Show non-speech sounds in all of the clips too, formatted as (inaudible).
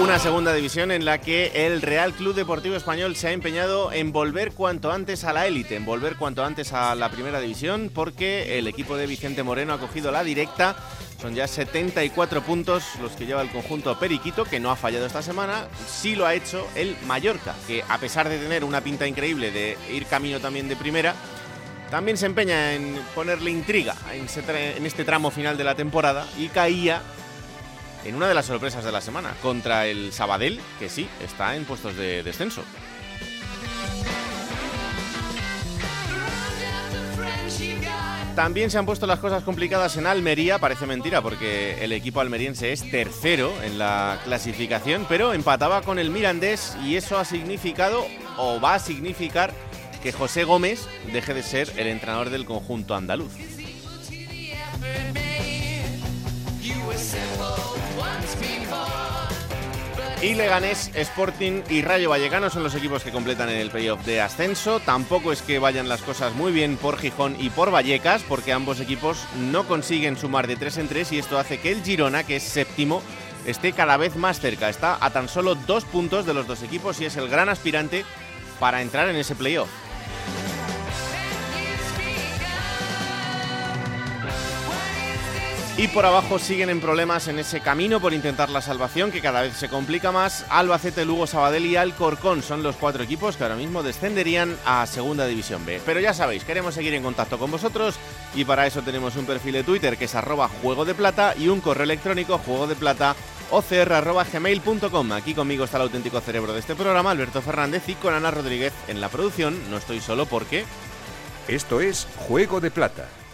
Una segunda división en la que el Real Club Deportivo Español se ha empeñado en volver cuanto antes a la élite, en volver cuanto antes a la primera división, porque el equipo de Vicente Moreno ha cogido la directa. Son ya 74 puntos los que lleva el conjunto Periquito, que no ha fallado esta semana. Sí lo ha hecho el Mallorca, que a pesar de tener una pinta increíble de ir camino también de primera, también se empeña en ponerle intriga en este tramo final de la temporada y caía en una de las sorpresas de la semana, contra el Sabadell, que sí, está en puestos de descenso. También se han puesto las cosas complicadas en Almería, parece mentira porque el equipo almeriense es tercero en la clasificación, pero empataba con el Mirandés y eso ha significado o va a significar que José Gómez deje de ser el entrenador del conjunto andaluz. Y Leganés, Sporting y Rayo Vallecano son los equipos que completan el playoff de ascenso. Tampoco es que vayan las cosas muy bien por Gijón y por Vallecas, porque ambos equipos no consiguen sumar de 3 en 3 y esto hace que el Girona, que es séptimo, esté cada vez más cerca. Está a tan solo dos puntos de los dos equipos y es el gran aspirante para entrar en ese playoff. Y por abajo siguen en problemas en ese camino por intentar la salvación que cada vez se complica más. Albacete, Lugo, Sabadell y Alcorcón son los cuatro equipos que ahora mismo descenderían a Segunda División B. Pero ya sabéis, queremos seguir en contacto con vosotros y para eso tenemos un perfil de Twitter que es arroba juego de plata y un correo electrónico juego de plata ocr.gmail.com. Aquí conmigo está el auténtico cerebro de este programa, Alberto Fernández, y con Ana Rodríguez en la producción. No estoy solo porque... Esto es Juego de Plata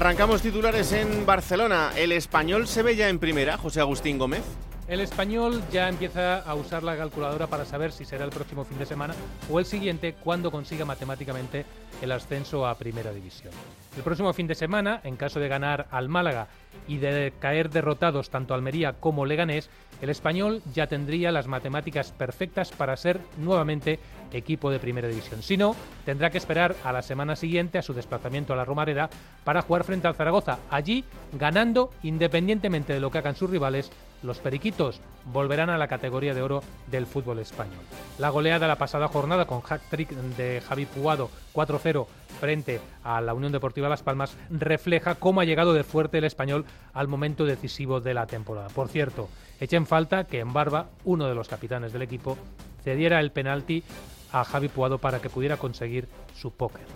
Arrancamos titulares en Barcelona. El español se ve ya en primera, José Agustín Gómez. El español ya empieza a usar la calculadora para saber si será el próximo fin de semana o el siguiente cuando consiga matemáticamente el ascenso a Primera División. El próximo fin de semana, en caso de ganar al Málaga y de caer derrotados tanto Almería como Leganés, el español ya tendría las matemáticas perfectas para ser nuevamente equipo de primera división. Si no, tendrá que esperar a la semana siguiente a su desplazamiento a la Romareda para jugar frente al Zaragoza. Allí, ganando, independientemente de lo que hagan sus rivales, los periquitos volverán a la categoría de oro del fútbol español. La goleada la pasada jornada con hack-trick de Javi Puado 4-0 frente a la Unión Deportiva Las Palmas refleja cómo ha llegado de fuerte el español al momento decisivo de la temporada. Por cierto, echen falta que en Barba, uno de los capitanes del equipo, cediera el penalti a Javi Puado para que pudiera conseguir su póker.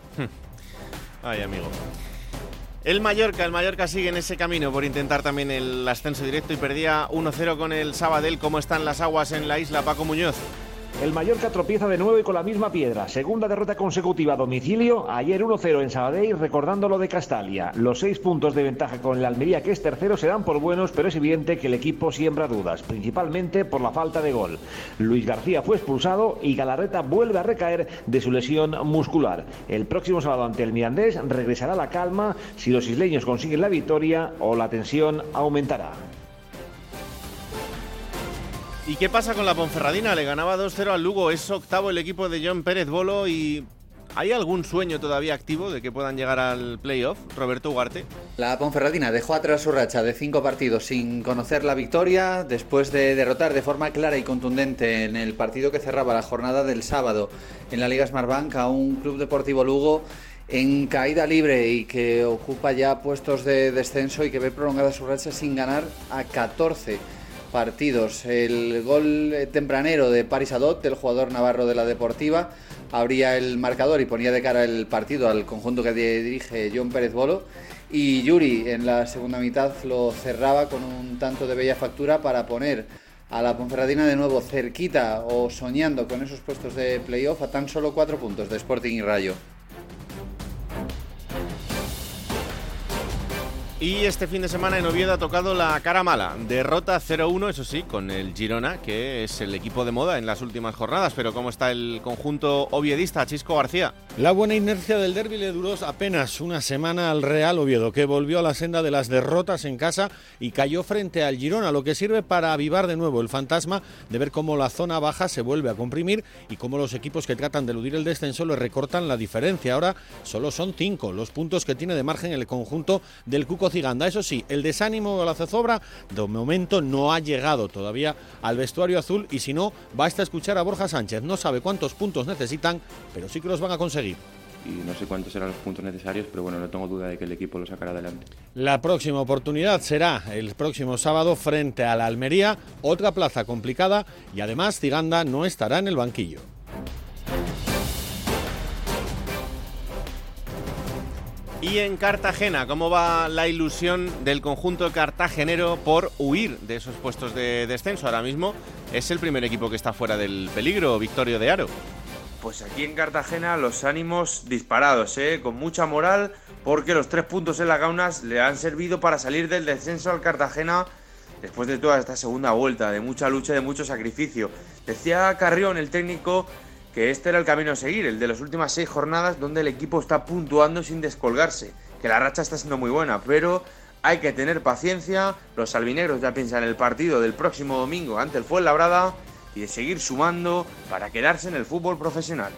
Ay, amigo. El Mallorca, el Mallorca sigue en ese camino por intentar también el ascenso directo y perdía 1-0 con el Sabadell. ¿Cómo están las aguas en la isla, Paco Muñoz? El Mallorca tropieza de nuevo y con la misma piedra. Segunda derrota consecutiva a domicilio. Ayer 1-0 en Sabadell, recordando lo de Castalia. Los seis puntos de ventaja con el Almería, que es tercero, se dan por buenos, pero es evidente que el equipo siembra dudas, principalmente por la falta de gol. Luis García fue expulsado y Galarreta vuelve a recaer de su lesión muscular. El próximo sábado ante el Mirandés regresará la calma si los isleños consiguen la victoria o la tensión aumentará. ¿Y qué pasa con la Ponferradina? Le ganaba 2-0 al Lugo, es octavo el equipo de John Pérez Bolo y ¿Hay algún sueño todavía activo de que puedan llegar al playoff, Roberto Ugarte? La Ponferradina dejó atrás su racha de cinco partidos sin conocer la victoria después de derrotar de forma clara y contundente en el partido que cerraba la jornada del sábado en la Liga Smartbank a un Club Deportivo Lugo en caída libre y que ocupa ya puestos de descenso y que ve prolongada su racha sin ganar a 14 partidos. El gol tempranero de Paris Adot, el jugador navarro de la Deportiva, abría el marcador y ponía de cara el partido al conjunto que dirige John Pérez Bolo. Y Yuri en la segunda mitad lo cerraba con un tanto de bella factura para poner a la Ponferradina de nuevo cerquita o soñando con esos puestos de playoff a tan solo cuatro puntos de Sporting y Rayo. Y este fin de semana en Oviedo ha tocado la cara mala. Derrota 0-1, eso sí, con el Girona, que es el equipo de moda en las últimas jornadas. Pero ¿cómo está el conjunto oviedista, Chisco García? La buena inercia del derby le duró apenas una semana al Real Oviedo, que volvió a la senda de las derrotas en casa y cayó frente al Girona, lo que sirve para avivar de nuevo el fantasma de ver cómo la zona baja se vuelve a comprimir y cómo los equipos que tratan de eludir el descenso le recortan la diferencia. Ahora solo son cinco los puntos que tiene de margen el conjunto del Cuco Ciganda. Eso sí, el desánimo de la zozobra de momento no ha llegado todavía al vestuario azul y si no, basta escuchar a Borja Sánchez. No sabe cuántos puntos necesitan, pero sí que los van a conseguir y no sé cuántos serán los puntos necesarios, pero bueno, no tengo duda de que el equipo lo sacará adelante. La próxima oportunidad será el próximo sábado frente a la Almería, otra plaza complicada y además Ciganda no estará en el banquillo. Y en Cartagena, ¿cómo va la ilusión del conjunto cartagenero por huir de esos puestos de descenso? Ahora mismo es el primer equipo que está fuera del peligro, Victorio de Aro. Pues aquí en Cartagena los ánimos disparados, ¿eh? con mucha moral, porque los tres puntos en las gaunas le han servido para salir del descenso al Cartagena después de toda esta segunda vuelta, de mucha lucha, de mucho sacrificio. Decía Carrión, el técnico, que este era el camino a seguir, el de las últimas seis jornadas donde el equipo está puntuando sin descolgarse, que la racha está siendo muy buena, pero hay que tener paciencia, los albinegros ya piensan en el partido del próximo domingo ante el Fuenlabrada y de seguir sumando para quedarse en el fútbol profesional.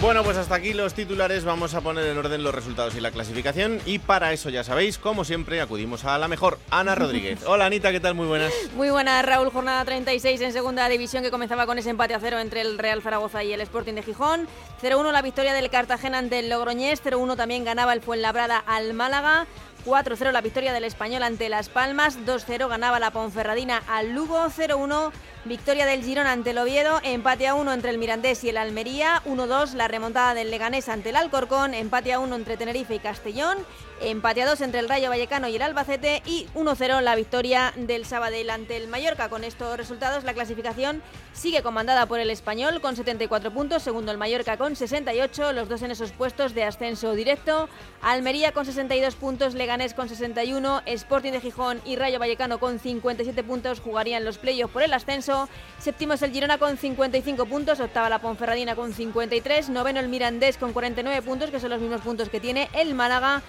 Bueno, pues hasta aquí los titulares. Vamos a poner en orden los resultados y la clasificación. Y para eso, ya sabéis, como siempre, acudimos a la mejor, Ana Rodríguez. (laughs) Hola Anita, ¿qué tal? Muy buenas. Muy buenas, Raúl. Jornada 36 en segunda división que comenzaba con ese empate a cero entre el Real Zaragoza y el Sporting de Gijón. 0-1 la victoria del Cartagena ante el Logroñés. 0-1 también ganaba el Fuenlabrada al Málaga. 4-0 la victoria del Español ante Las Palmas, 2-0 ganaba la Ponferradina al Lugo, 0-1 victoria del Girón ante el Oviedo, empate a 1 entre el Mirandés y el Almería, 1-2 la remontada del Leganés ante el Alcorcón, empate a 1 entre Tenerife y Castellón Empate a dos entre el Rayo Vallecano y el Albacete y 1-0 la victoria del Sabadell ante el Mallorca. Con estos resultados la clasificación sigue comandada por el Español con 74 puntos, segundo el Mallorca con 68, los dos en esos puestos de ascenso directo. Almería con 62 puntos, Leganés con 61, Sporting de Gijón y Rayo Vallecano con 57 puntos jugarían los playoffs por el ascenso. Séptimo es el Girona con 55 puntos, octava la Ponferradina con 53, noveno el Mirandés con 49 puntos, que son los mismos puntos que tiene el Málaga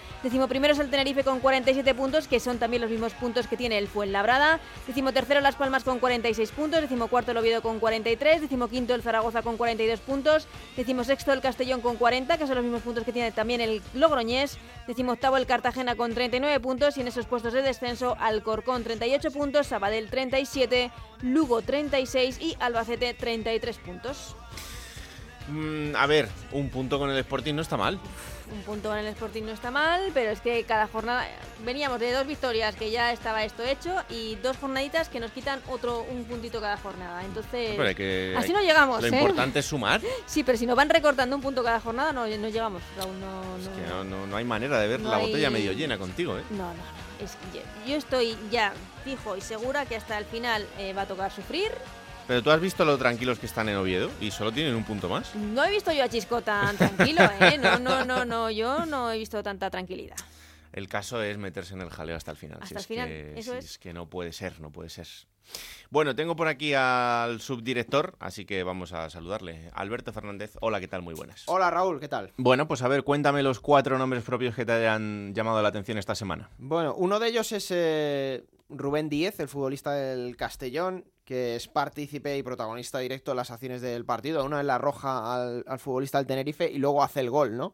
primero es el Tenerife con 47 puntos, que son también los mismos puntos que tiene el Fuenlabrada. Decimo tercero Las Palmas con 46 puntos. Decimo cuarto el Oviedo con 43. Decimo quinto el Zaragoza con 42 puntos. Decimo sexto el Castellón con 40, que son los mismos puntos que tiene también el Logroñés. Decimo octavo el Cartagena con 39 puntos. Y en esos puestos de descenso Alcorcón 38 puntos, Sabadell 37, Lugo 36 y Albacete 33 puntos. Mm, a ver, un punto con el Sporting no está mal un punto en el Sporting no está mal, pero es que cada jornada veníamos de dos victorias que ya estaba esto hecho y dos jornaditas que nos quitan otro un puntito cada jornada. Entonces, así no llegamos. Lo ¿eh? importante es sumar. (laughs) Sí, pero si nos van recortando un punto cada jornada no, no llegamos, No, es que no, hay manera de ver la botella medio llena contigo, ¿eh? No, no. Es yo, estoy ya fijo y segura que hasta el final eh, va a tocar sufrir pero tú has visto lo tranquilos que están en Oviedo y solo tienen un punto más. No he visto yo a Chisco tan tranquilo, ¿eh? No, no, no, no, yo no he visto tanta tranquilidad. El caso es meterse en el jaleo hasta el final. Hasta el final, que, eso es. que no puede ser, no puede ser. Bueno, tengo por aquí al subdirector, así que vamos a saludarle. Alberto Fernández, hola, ¿qué tal? Muy buenas. Hola Raúl, ¿qué tal? Bueno, pues a ver, cuéntame los cuatro nombres propios que te hayan llamado la atención esta semana. Bueno, uno de ellos es eh, Rubén Díez, el futbolista del Castellón, que es partícipe y protagonista directo en las acciones del partido. Uno en la roja al, futbolista del Tenerife y luego hace el gol, ¿no?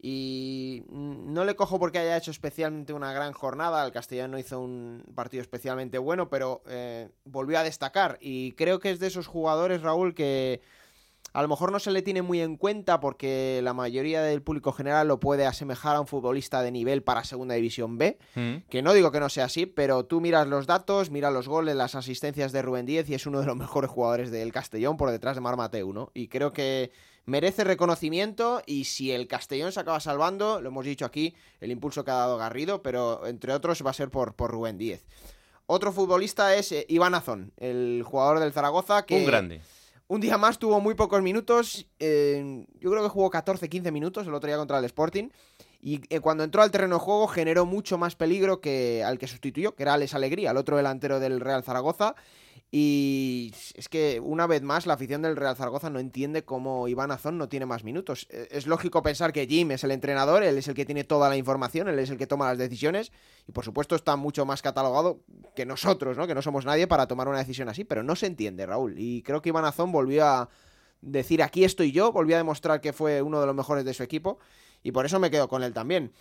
Y no le cojo porque haya hecho especialmente una gran jornada. El Castellano hizo un partido especialmente bueno, pero eh, volvió a destacar. Y creo que es de esos jugadores, Raúl, que a lo mejor no se le tiene muy en cuenta porque la mayoría del público general lo puede asemejar a un futbolista de nivel para Segunda División B, Mm. que no digo que no sea así, pero tú miras los datos, miras los goles, las asistencias de Rubén Díez y es uno de los (laughs) mejores jugadores del Castellón por detrás de Mar Mateu, ¿no? Y creo que merece reconocimiento y si el Castellón se acaba salvando, lo hemos dicho aquí, el impulso que ha dado Garrido, pero entre otros va a ser por, por Rubén Díez. Otro futbolista es eh, Iván Azón, el jugador del Zaragoza, que Un grande. Un día más tuvo muy pocos minutos. eh, yo creo que jugó 14-15 minutos el otro día contra el Sporting. Y eh, cuando entró al terreno de juego generó mucho más peligro que al que sustituyó, que era Alex Alegría, el otro delantero del Real Zaragoza. Y es que una vez más la afición del Real Zaragoza no entiende cómo Iván Azón no tiene más minutos. Eh, Es lógico pensar que Jim es el entrenador, él es el que tiene toda la información, él es el que toma las decisiones y por supuesto está mucho más catalogado que nosotros, ¿no? Que no somos nadie para tomar una decisión así, pero no se entiende, Raúl. Y creo que Iván Azón volvió a decir aquí estoy yo, volvió a demostrar que fue uno de los mejores de su equipo y por eso me quedo con él también.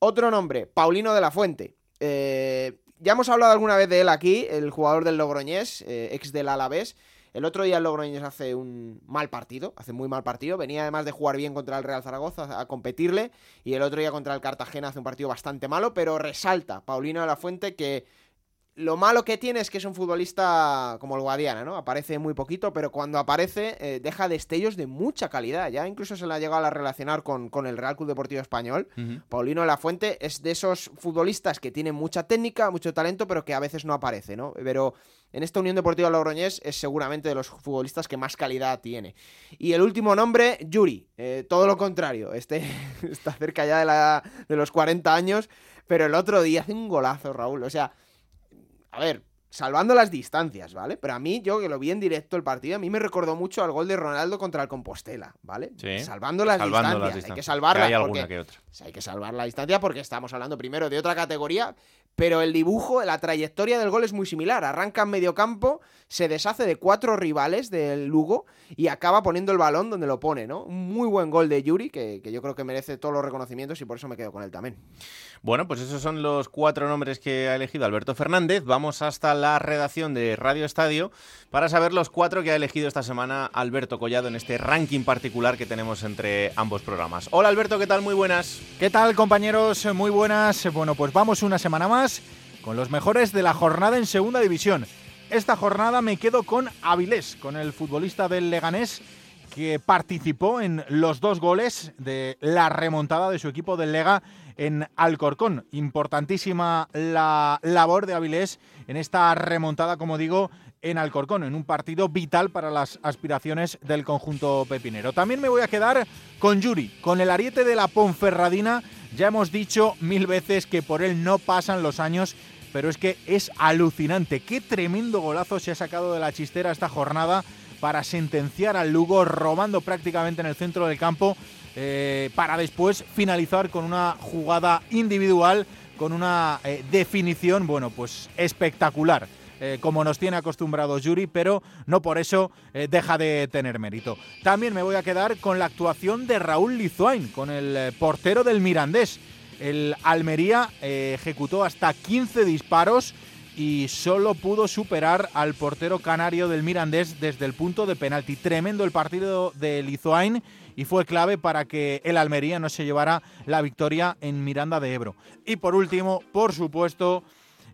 Otro nombre, Paulino de la Fuente. Eh, ya hemos hablado alguna vez de él aquí, el jugador del Logroñés, eh, ex del Alavés. El otro día el Logroñés hace un mal partido, hace muy mal partido. Venía además de jugar bien contra el Real Zaragoza a competirle. Y el otro día contra el Cartagena hace un partido bastante malo, pero resalta Paulino de la Fuente que lo malo que tiene es que es un futbolista como el Guadiana, ¿no? Aparece muy poquito, pero cuando aparece eh, deja destellos de mucha calidad. Ya incluso se la ha llegado a relacionar con, con el Real Club Deportivo Español. Paulino de la Fuente es de esos futbolistas que tienen mucha técnica, mucho talento, pero que a veces no aparece, ¿no? Pero en esta Unión Deportiva Logroñés es seguramente de los futbolistas que más calidad tiene. Y el último nombre, Yuri. Eh, todo lo contrario. Este (laughs) está cerca ya de, la, de los 40 años, pero el otro día hace un golazo, Raúl. O sea, a ver, salvando las distancias, ¿vale? Pero a mí, yo que lo vi en directo el partido, a mí me recordó mucho al gol de Ronaldo contra el Compostela, ¿vale? Sí. Salvando las Salvando distancias. las Hay que distancias. salvarla. Que hay alguna porque- que otra. hay que salvar la distancia porque estamos hablando primero de otra categoría, pero el dibujo, la trayectoria del gol es muy similar. Arranca en medio campo, se deshace de cuatro rivales del Lugo y acaba poniendo el balón donde lo pone, ¿no? Un muy buen gol de Yuri que, que yo creo que merece todos los reconocimientos y por eso me quedo con él también. Bueno, pues esos son los cuatro nombres que ha elegido Alberto Fernández. Vamos hasta la redacción de Radio Estadio para saber los cuatro que ha elegido esta semana Alberto Collado en este ranking particular que tenemos entre ambos programas. Hola Alberto, ¿qué tal? Muy buenas. ¿Qué tal compañeros? Muy buenas. Bueno, pues vamos una semana más con los mejores de la jornada en Segunda División. Esta jornada me quedo con Avilés, con el futbolista del Leganés que participó en los dos goles de la remontada de su equipo del Lega en Alcorcón. Importantísima la labor de Avilés en esta remontada, como digo, en Alcorcón, en un partido vital para las aspiraciones del conjunto pepinero. También me voy a quedar con Yuri, con el ariete de la Ponferradina. Ya hemos dicho mil veces que por él no pasan los años, pero es que es alucinante. Qué tremendo golazo se ha sacado de la chistera esta jornada para sentenciar al Lugo, robando prácticamente en el centro del campo, eh, para después finalizar con una jugada individual, con una eh, definición, bueno, pues espectacular eh, como nos tiene acostumbrados Yuri, pero no por eso eh, deja de tener mérito. También me voy a quedar con la actuación de Raúl Lizuain, con el eh, portero del Mirandés. El Almería ejecutó hasta 15 disparos y solo pudo superar al portero canario del Mirandés desde el punto de penalti. Tremendo el partido de Lizuain y fue clave para que el Almería no se llevara la victoria en Miranda de Ebro. Y por último, por supuesto,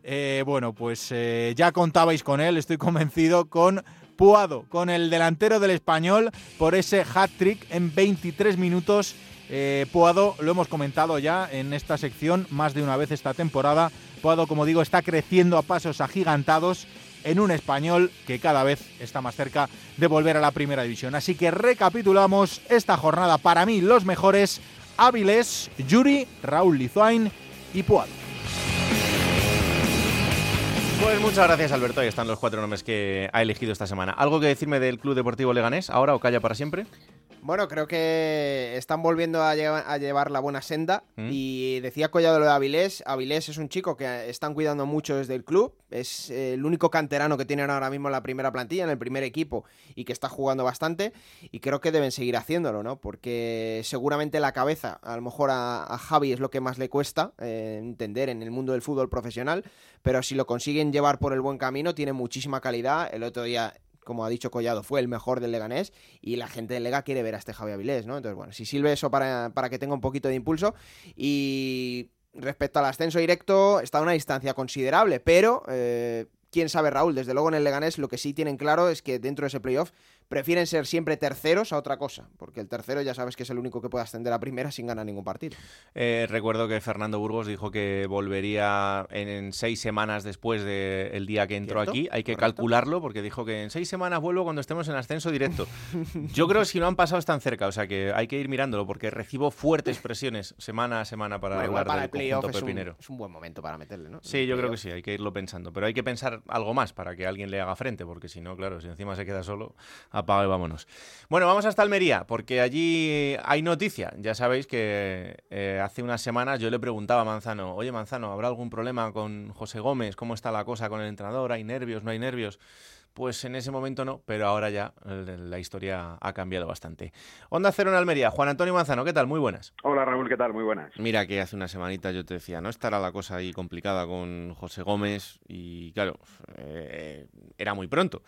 eh, bueno, pues eh, ya contabais con él, estoy convencido, con Puado, con el delantero del español por ese hat-trick en 23 minutos. Eh, Puado, lo hemos comentado ya en esta sección más de una vez esta temporada. Puado, como digo, está creciendo a pasos agigantados en un español que cada vez está más cerca de volver a la primera división. Así que recapitulamos esta jornada para mí los mejores Áviles, Yuri, Raúl Lizuain y Puado. Pues muchas gracias Alberto, ahí están los cuatro nombres que ha elegido esta semana. ¿Algo que decirme del Club Deportivo Leganés ahora o calla para siempre? Bueno, creo que están volviendo a, lleva- a llevar la buena senda. Mm. Y decía Collado lo de Avilés. Avilés es un chico que están cuidando mucho desde el club. Es eh, el único canterano que tienen ahora mismo en la primera plantilla, en el primer equipo, y que está jugando bastante. Y creo que deben seguir haciéndolo, ¿no? Porque seguramente la cabeza, a lo mejor a, a Javi es lo que más le cuesta eh, entender en el mundo del fútbol profesional. Pero si lo consiguen llevar por el buen camino, tiene muchísima calidad. El otro día como ha dicho Collado, fue el mejor del Leganés y la gente del Lega quiere ver a este Javi Avilés, ¿no? Entonces, bueno, si sirve eso para, para que tenga un poquito de impulso y respecto al ascenso directo está a una distancia considerable, pero eh, quién sabe Raúl, desde luego en el Leganés lo que sí tienen claro es que dentro de ese playoff prefieren ser siempre terceros a otra cosa, porque el tercero ya sabes que es el único que puede ascender a primera sin ganar ningún partido. Eh, recuerdo que Fernando Burgos dijo que volvería en, seis semanas después del día que entró aquí. Hay que calcularlo porque dijo que en seis semanas vuelvo cuando estemos en ascenso directo. (laughs) Yo creo que si no han pasado están cerca, o sea que hay que ir mirándolo porque recibo fuertes presiones semana a semana para hablar del el playoff es un, es un, buen momento para meterle, ¿no? Sí, yo creo que sí, hay que irlo pensando, pero hay que pensar algo más para que alguien le haga frente, porque si no, claro, si encima se queda solo, apaga y vámonos. Bueno, vamos hasta Almería, porque allí hay noticia. Ya sabéis que eh, hace unas semanas yo le preguntaba a Manzano, oye Manzano, ¿habrá algún problema con José Gómez? ¿Cómo está la cosa con el entrenador? ¿Hay nervios? ¿No hay nervios? Pues en ese momento no, pero ahora ya la historia ha cambiado bastante. Onda Cero en Almería, Juan Antonio Manzano, ¿qué tal? Muy buenas. Hola Raúl, ¿qué tal? Muy buenas. Mira que hace una semanita yo te decía, no estará la cosa ahí complicada con José Gómez y claro, eh, era muy pronto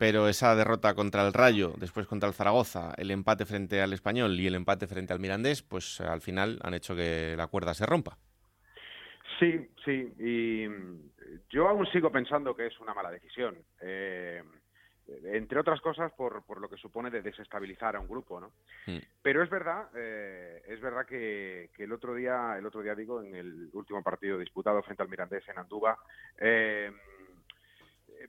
pero esa derrota contra el Rayo, después contra el Zaragoza, el empate frente al Español y el empate frente al Mirandés, pues al final han hecho que la cuerda se rompa. Sí, sí, y yo aún sigo pensando que es una mala decisión. Eh, entre otras cosas por, por, lo que supone de desestabilizar a un grupo, ¿no? Mm. Pero es verdad, eh, es verdad que, que, el otro día, el otro día digo, en el último partido disputado frente al Mirandés en Andúba, eh,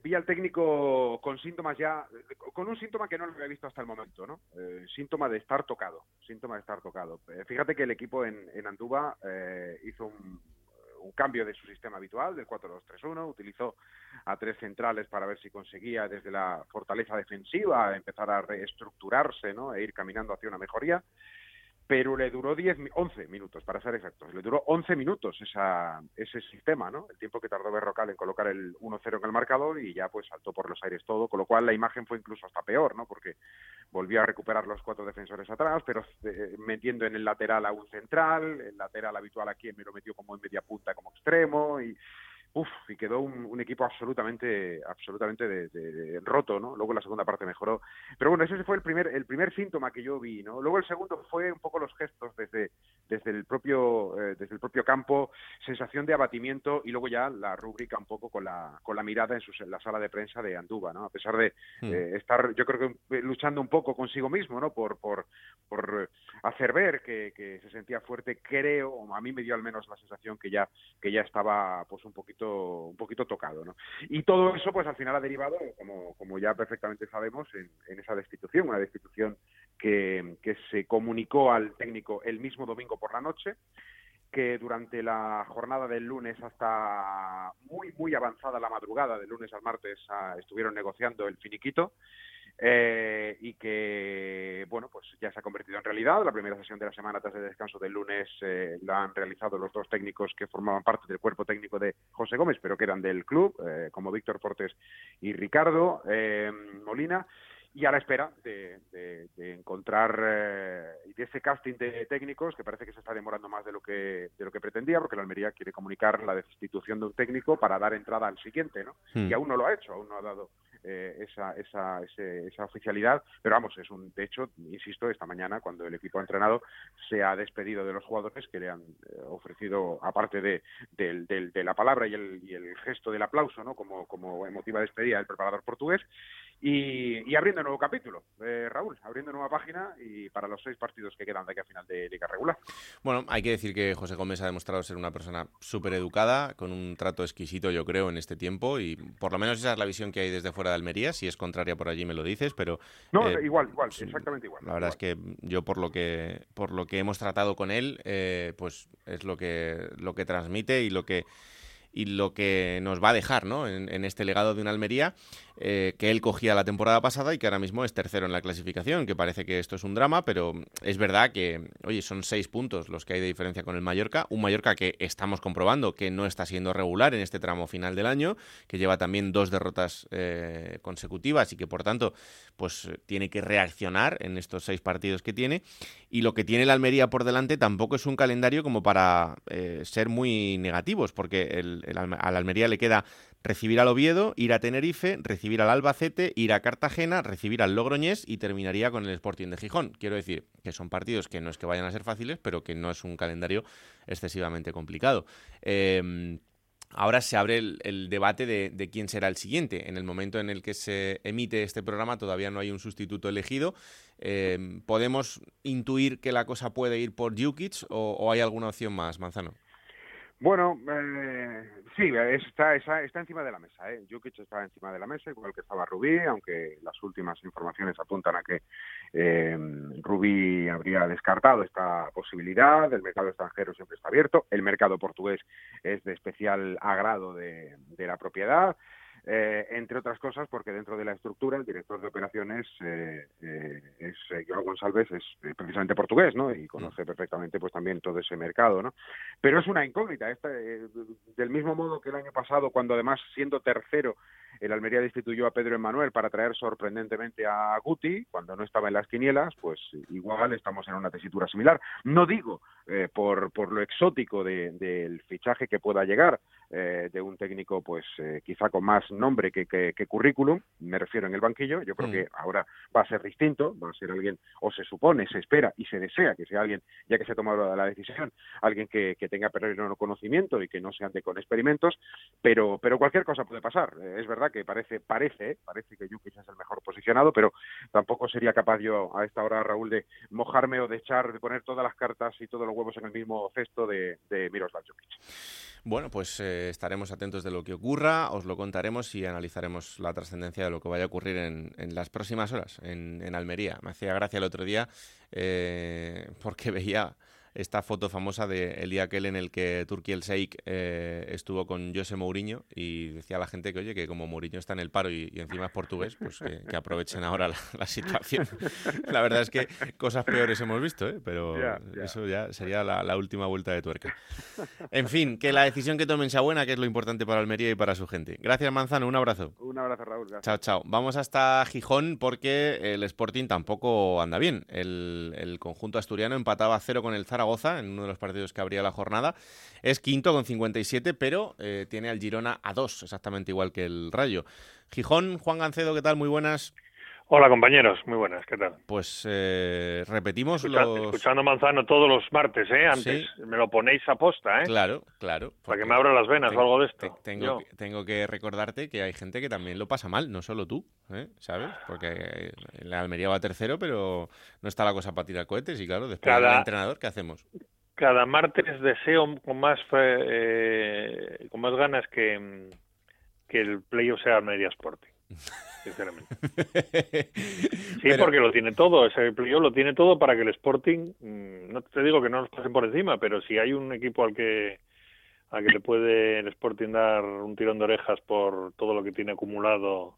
vi al técnico con síntomas ya, con un síntoma que no lo había visto hasta el momento, ¿no? Eh, síntoma de estar tocado, síntoma de estar tocado. Eh, fíjate que el equipo en, en Anduba eh, hizo un, cambio de su sistema habitual, del 4-2-3-1, utilizó a tres centrales para ver si conseguía desde la fortaleza defensiva empezar a reestructurarse, ¿no? E ir caminando hacia una mejoría pero le duró 10, 11 minutos, para ser exactos. Le duró 11 minutos esa, ese sistema, ¿no? El tiempo que tardó Berrocal en colocar el 1-0 en el marcador y ya pues saltó por los aires todo, con lo cual la imagen fue incluso hasta peor, ¿no? Porque volvió a recuperar los cuatro defensores atrás, pero eh, metiendo en el lateral a un central, el lateral habitual aquí me lo metió como en media punta como extremo y Uf, y quedó un, equipo absolutamente, absolutamente de, roto, ¿no? Luego la segunda parte mejoró. Pero bueno, ese fue el primer, el primer síntoma que yo vi, ¿no? Luego el segundo fue un poco los gestos desde, desde el propio, eh, desde el propio campo, sensación de abatimiento y luego ya la rúbrica un poco con la, con la mirada en, su, la sala de prensa de Andúba, ¿no? A pesar de hmm. eh, estar, yo creo que luchando un poco consigo mismo, ¿no? Por, por, por hacer ver que, que se sentía fuerte, creo, a mí me dio al menos la sensación que ya, que ya estaba, pues un poquito un poquito tocado, ¿no? Y todo eso, pues al final ha derivado, como, como ya perfectamente sabemos, en, esa destitución, una destitución que, que se comunicó al técnico el mismo domingo por la noche, que durante la jornada del lunes hasta muy, muy avanzada la madrugada, del lunes al martes, ah, estuvieron negociando el finiquito eh, y que, bueno, pues ya se ha convertido en realidad. La primera sesión de la semana tras el descanso del lunes eh, la han realizado los dos técnicos que formaban parte del cuerpo técnico de José Gómez, pero que eran del club, eh, como Víctor Portes y Ricardo Molina y a la espera de, encontrar y de ese casting de técnicos que parece que se está demorando más de lo que de lo que pretendía porque la Almería quiere comunicar la destitución de un técnico para dar entrada al siguiente no hmm. y aún no lo ha hecho aún no ha dado eh, esa, esa, esa oficialidad, pero vamos, es un, de hecho, insisto, esta mañana cuando el equipo ha entrenado se ha despedido de los jugadores que le han eh, ofrecido, aparte de, de, la palabra y el, y el, gesto del aplauso, ¿no? como, como emotiva despedida del preparador portugués, y, y abriendo nuevo capítulo, eh, Raúl, abriendo nueva página y para los seis partidos que quedan de aquí a final de liga regular. Bueno, hay que decir que José Gómez ha demostrado ser una persona súper educada, con un trato exquisito, yo creo, en este tiempo, y por lo menos esa es la visión que hay desde fuera de Almería. Si es contraria por allí me lo dices, pero no, eh, igual, igual, exactamente igual. La verdad es que yo por lo que por lo que hemos tratado con él, eh, pues es lo que lo que transmite y lo que y lo que nos va a dejar ¿no? en, este legado de una Almería eh, que él cogía la temporada pasada y que ahora mismo es tercero en la clasificación, que parece que esto es un drama, pero es verdad que, oye, son seis puntos los que hay de diferencia con el Mallorca, un Mallorca que estamos comprobando que no está siendo regular en este tramo final del año, que lleva también dos derrotas eh, consecutivas y que por tanto pues tiene que reaccionar en estos seis partidos que tiene, y lo que tiene la Almería por delante tampoco es un calendario como para eh, ser muy negativos, porque el al Almería le queda recibir al Oviedo, ir a Tenerife, recibir al Albacete, ir a Cartagena, recibir al Logroñés y terminaría con el Sporting de Gijón. Quiero decir que son partidos que no es que vayan a ser fáciles, pero que no es un calendario excesivamente complicado. Em, ahora se abre el, debate de, quién será el siguiente. En el momento en el que se emite este programa todavía no hay un sustituto elegido. Em, ¿Podemos intuir que la cosa puede ir por Jukic o hay alguna opción más, Manzano? Bueno, eh, sí, está, está, está, encima de la mesa. ¿eh? Jukic está encima de la mesa, igual que estaba Rubí, aunque las últimas informaciones apuntan a que eh, Rubí habría descartado esta posibilidad. El mercado extranjero siempre está abierto. El mercado portugués es de especial agrado de, de la propiedad. Eh, entre otras cosas porque dentro de la estructura el director de operaciones eh, eh, es Joao González es precisamente portugués no y conoce perfectamente pues también todo ese mercado no pero es una incógnita esta, del mismo modo que el año pasado cuando además siendo tercero el Almería destituyó a Pedro Emanuel para traer sorprendentemente a Guti cuando no estaba en las quinielas pues igual estamos en una tesitura similar. No digo por por lo exótico del fichaje que pueda llegar de un técnico pues quizá con más nombre que, que, currículum, me refiero en el banquillo, yo creo mm. que ahora va a ser distinto, va a ser alguien, o se supone, se espera y se desea que sea alguien, ya que se ha tomado la decisión, alguien que, que tenga pleno conocimiento y que no se ande con experimentos, pero, pero cualquier cosa puede pasar. Es verdad que parece, parece, parece que Jukic es el mejor posicionado, pero tampoco sería capaz yo a esta hora, Raúl, de mojarme o de echar, de poner todas las cartas y todos los huevos en el mismo cesto de, de Miroslav Jukic. Bueno, pues eh, estaremos atentos de lo que ocurra, os lo contaremos y analizaremos la trascendencia de lo que vaya a ocurrir en, las próximas horas en, Almería. Me hacía gracia el otro día eh, porque (laughs) veía esta foto famosa de el día aquel en el que Turquía el Sheikh eh, estuvo con José Mourinho y decía a la gente que, oye, que como Mourinho está en el paro y, encima es portugués, pues que, aprovechen ahora la, situación. (laughs) la verdad es que cosas peores hemos visto, ¿eh? pero eso ya sería la, última vuelta de tuerca. En fin, que la decisión que tomen sea buena, que es lo importante para Almería y para su gente. Gracias, Manzano, un abrazo. Un abrazo, Raúl. Chao, chao. Vamos hasta Gijón porque el Sporting tampoco anda bien. El, el conjunto asturiano empataba a cero con el Zara Zaragoza, en uno de los partidos que abría la jornada. Es quinto con 57, pero eh, tiene al Girona a dos, exactamente igual que el Rayo. Gijón, Juan Gancedo, ¿qué tal? Muy buenas. Hola compañeros, muy buenas, ¿qué tal? Pues eh, repetimos Escuchando Manzano todos los martes, ¿eh? Antes, me lo ponéis a posta, ¿eh? Claro, claro. Para que me abra las venas o algo de esto. tengo, que, tengo que recordarte que hay gente que también lo pasa mal, no solo tú, ¿eh? ¿sabes? Porque la Almería va tercero, pero no está la cosa para tirar cohetes y claro, después del entrenador, ¿qué hacemos? Cada martes deseo con más, eh, con más ganas que, que el playoff sea Almería Sporting (laughs) sinceramente. (laughs) sí, porque lo tiene todo, ese lo tiene todo para que el Sporting, mm, no te digo que no nos pasen por encima, pero si hay un equipo al que a que le puede el Sporting dar un tirón de orejas por todo lo que tiene acumulado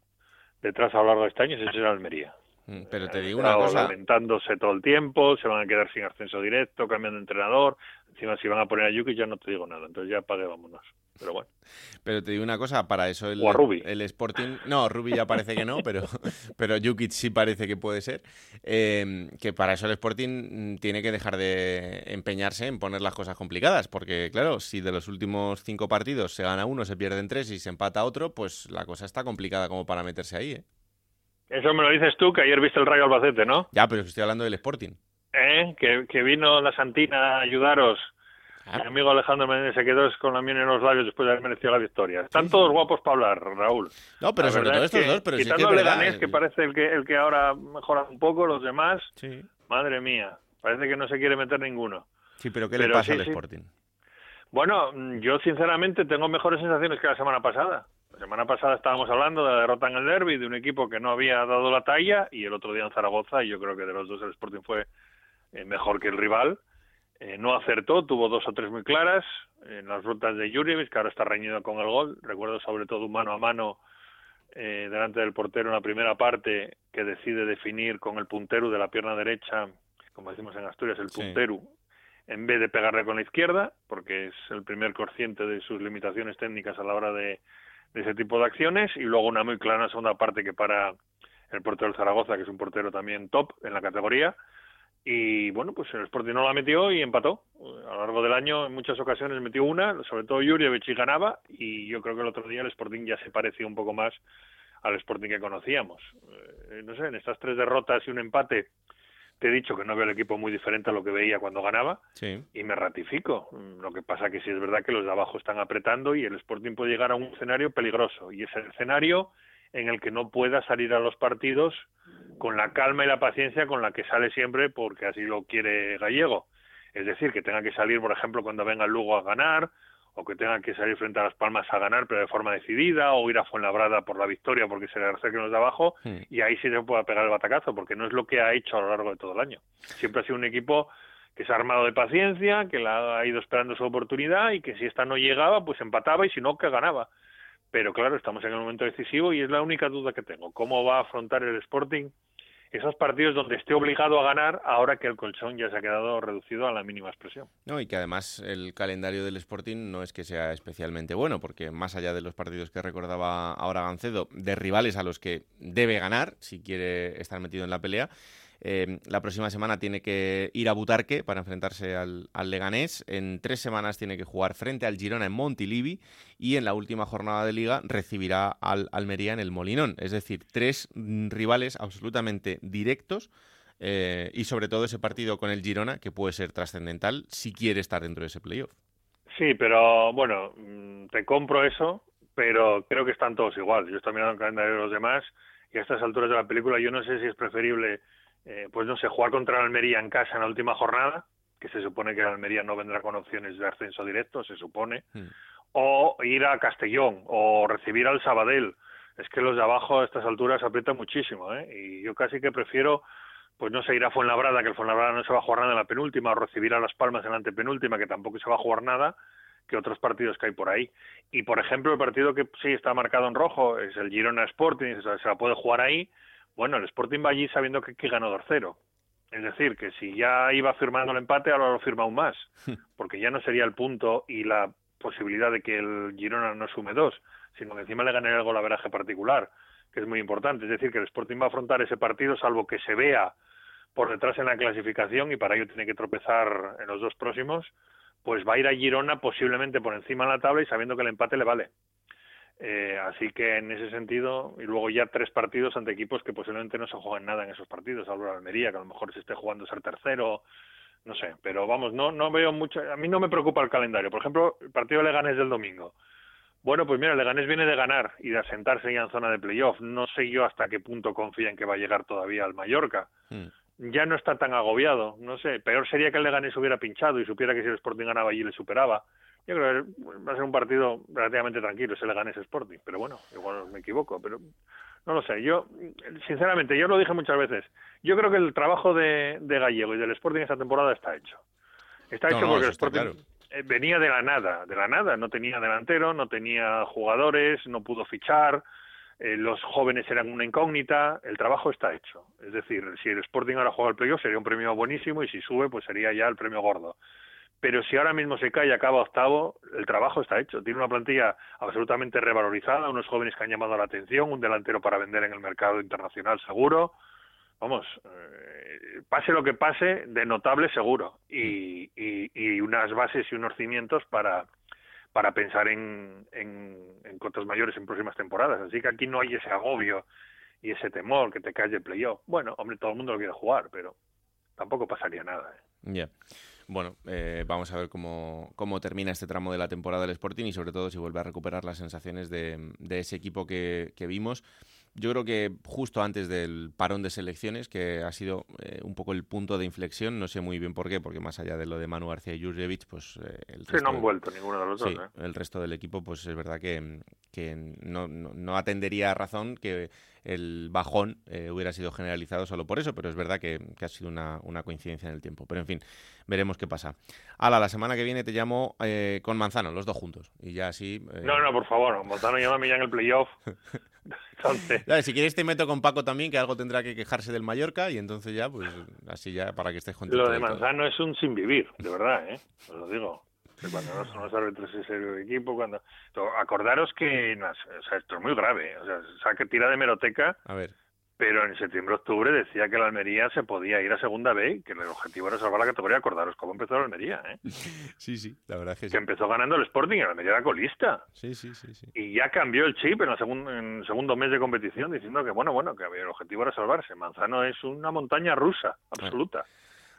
detrás a lo largo de este año, ese es el Almería. Mm, pero te digo una cosa. lamentándose todo el tiempo, se van a quedar sin ascenso directo, cambiando de entrenador. Encima, si van a poner a Yuki, ya no te digo nada. Entonces, ya pague, vámonos. Pero bueno. Pero te digo una cosa, para eso el, el Sporting. No, Rubi ya parece que no, pero, (laughs) pero Jukic sí parece que puede ser. Em, que para eso el Sporting tiene que dejar de empeñarse en poner las cosas complicadas. Porque, claro, si de los últimos cinco partidos se gana uno, se pierden tres y se empata otro, pues la cosa está complicada como para meterse ahí, ¿eh? Eso me lo dices tú, que ayer viste el Rayo Albacete, ¿no? Ya, pero estoy hablando del Sporting. ¿Eh? Que, vino la Santina a ayudaros. Mi amigo Alejandro Menéndez se quedó con la miel en los labios después de haber merecido la victoria. Están todos guapos para hablar, Raúl. No, pero sobre todo estos dos, pero sí que es verdad. que parece el que, el que ahora mejora un poco, los demás, sí. madre mía, parece que no se quiere meter ninguno. Sí, pero ¿qué le pasa al Sporting? Bueno, yo sinceramente tengo mejores sensaciones que la semana pasada. La semana pasada estábamos hablando de la derrota en el derby de un equipo que no había dado la talla y el otro día en Zaragoza y yo creo que de los dos el Sporting fue eh, mejor que el rival. Eh, no acertó, tuvo dos o tres muy claras en las rutas de Jurjevic, que ahora está reñido con el gol. Recuerdo sobre todo un mano a mano eh, delante del portero en la primera parte que decide definir con el puntero de la pierna derecha, como decimos en Asturias, el puntero, en vez de pegarle con la izquierda, porque es el primer consciente de sus limitaciones técnicas a la hora de de ese tipo de acciones. Y luego una muy clara segunda parte que para el portero del Zaragoza, que es un portero también top en la categoría, Y bueno, pues el Sporting no la metió y empató. A lo largo del año, en muchas ocasiones metió una, sobre todo Jurjevic y ganaba. Y yo creo que el otro día el Sporting ya se pareció un poco más al Sporting que conocíamos. Eh, no sé, en estas tres derrotas y un empate, te he dicho que no veo el equipo muy diferente a lo que veía cuando ganaba. Y me ratifico. Lo que pasa que sí es verdad que los de abajo están apretando y el Sporting puede llegar a un escenario peligroso. Y ese escenario en el que no pueda salir a los partidos con la calma y la paciencia con la que sale siempre porque así lo quiere Gallego. Es decir, que tenga que salir, por ejemplo, cuando venga el Lugo a ganar, o que tenga que salir frente a Las Palmas a ganar, pero de forma decidida, o ir a Fuenlabrada por la victoria porque se le acerquen los de abajo, y ahí sí se pueda pegar el batacazo, porque no es lo que ha hecho a lo largo de todo el año. Siempre ha sido un equipo que se ha armado de paciencia, que la ha ido esperando su oportunidad y que si esta no llegaba, pues empataba y si no, que ganaba. Pero claro, estamos en el momento decisivo y es la única duda que tengo. ¿Cómo va a afrontar el Sporting esos partidos donde esté obligado a ganar ahora que el colchón ya se ha quedado reducido a la mínima expresión? No, y que además el calendario del Sporting no es que sea especialmente bueno, porque más allá de los partidos que recordaba ahora Gancedo, de rivales a los que debe ganar si quiere estar metido en la pelea, eh, la próxima semana tiene que ir a Butarque para enfrentarse al, Leganés. En tres semanas tiene que jugar frente al Girona en Montilivi y en la última jornada de liga recibirá al Almería en el Molinón. Es decir, tres rivales absolutamente directos. Eh, y sobre todo ese partido con el Girona que puede ser trascendental si quiere estar dentro de ese playoff. Sí, pero bueno, mm, te compro eso, pero creo que están todos igual. Yo estoy mirando el calendario de los demás y a estas alturas de la película yo no sé si es preferible eh, pues no sé, jugar contra Almería en casa en la última jornada, que se supone que Almería no vendrá con opciones de ascenso directo, se supone, hmm. o ir a Castellón, o recibir al Sabadell. Es que los de abajo a estas alturas aprietan muchísimo, ¿eh? Y yo casi que prefiero, pues no sé, ir a Fuenlabrada, que el Fuenlabrada no se va a jugar nada en la penúltima, o recibir a Las Palmas en la antepenúltima, que tampoco se va a jugar nada, que otros partidos que hay por ahí. Y, por ejemplo, el partido que sí está marcado en rojo es el Girona Sporting, se la puede jugar ahí, bueno, el Sporting va allí sabiendo que, que ganó 2-0. Es decir, que si ya iba firmando el empate, ahora lo firma aún más, porque ya no sería el punto y la posibilidad de que el Girona no sume dos, sino que encima le gane el golaveraje particular, que es muy importante. Es decir, que el Sporting va a afrontar ese partido, salvo que se vea por detrás en la clasificación y para ello tiene que tropezar en los dos próximos, pues va a ir a Girona posiblemente por encima de la tabla y sabiendo que el empate le vale. Eh, así que en ese sentido, y luego ya tres partidos ante equipos que posiblemente no se juegan nada en esos partidos, la Almería, que a lo mejor se esté jugando ser tercero, no sé, pero vamos, no, no veo mucho, a mí no me preocupa el calendario. Por ejemplo, el partido de Leganés del domingo. Bueno, pues mira, Leganés viene de ganar y de asentarse ya en zona de playoff. No sé yo hasta qué punto confía en que va a llegar todavía al Mallorca. Hmm. Ya no está tan agobiado, no sé. Peor sería que el Leganés hubiera pinchado y supiera que si el Sporting ganaba allí le superaba. Yo creo que va a ser un partido relativamente tranquilo, se le gane ese Sporting, pero bueno, igual me equivoco, pero no lo sé. Yo, sinceramente, yo lo dije muchas veces, yo creo que el trabajo de, Gallego y del Sporting esta temporada está hecho. Está hecho porque el Sporting eh, venía de la nada, de la nada, no tenía delantero, no tenía jugadores, no pudo fichar, eh, los jóvenes eran una incógnita, el trabajo está hecho. Es decir, si el Sporting ahora juega el playoff sería un premio buenísimo y si sube pues sería ya el premio gordo pero si ahora mismo se cae y acaba octavo, el trabajo está hecho. Tiene una plantilla absolutamente revalorizada, unos jóvenes que han llamado la atención, un delantero para vender en el mercado internacional seguro. Vamos, eh, pase lo que pase, de notable seguro. Y, y, unas bases y unos cimientos para, para pensar en, en, en cotas mayores en próximas temporadas. Así que aquí no hay ese agobio y ese temor que te cae el playoff. Bueno, hombre, todo el mundo lo quiere jugar, pero tampoco pasaría nada. ¿eh? Ya. Bueno, eh, vamos a ver cómo, cómo, termina este tramo de la temporada del Sporting y sobre todo si vuelve a recuperar las sensaciones de, ese equipo que vimos yo creo que justo antes del parón de selecciones, que ha sido eh, un poco el punto de inflexión, no sé muy bien por qué, porque más allá de lo de Manu García y Jurjevic, pues eh, el resto, no han vuelto ninguno de los dos. ¿eh? El resto del equipo, pues es verdad que, que no, no, atendería a razón que el bajón hubiera sido generalizado solo por eso, pero es verdad que, ha sido una, una, coincidencia en el tiempo. Pero en fin, veremos qué pasa. Ala, la semana que viene te llamo con Manzano, los dos juntos, y ya así... No, no, por favor, Manzano llámame ya en el playoff. (laughs) si quieres te meto con Paco también, que algo tendrá que quejarse del Mallorca y entonces ya, pues así ya para que estés contento. Lo de Manzano es un sin vivir, de verdad, ¿eh? Os lo digo. cuando no son los árbitros serio de equipo, cuando... Acordaros que, o sea, esto es muy grave, o sea, saque tira de meroteca. A ver. Pero en septiembre-octubre decía que la Almería se podía ir a Segunda B y que el objetivo era salvar la categoría. Acordaros cómo empezó la Almería, ¿eh? (laughs) Sí, sí, la verdad es que sí. Que empezó ganando el Sporting y la Almería era colista. Sí, sí, sí, sí. Y ya cambió el chip en el segundo, en el segundo mes de competición diciendo que, bueno, bueno, que el objetivo era salvarse. Manzano es una montaña rusa, absoluta.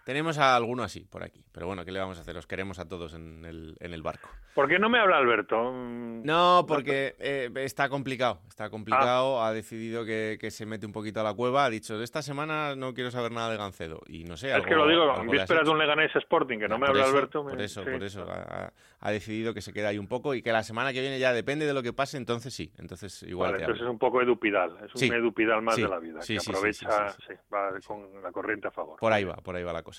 Tenemos a alguno así por aquí, pero bueno, ¿qué le vamos a hacer? Los queremos a todos en el, en el barco. ¿Por qué no me habla Alberto? No, porque eh, está complicado, está complicado, ha decidido que, que se mete un poquito a la cueva, ha dicho, esta semana no quiero saber nada de Gancedo, y no sé, es algo- que lo digo, en vísperas de un Leganés Sporting, que no Ya, me habla eso, Alberto. me- Por eso, sí. por eso. Ha, ha decidido que se queda ahí un poco y que la semana que viene ya depende de lo que pase, entonces sí. Entonces igual Vale, entonces es un poco edupidal, es un Sí, edupidal más sí, de la vida, que aprovecha, va con la corriente a favor. Por ahí va, por ahí va la cosa.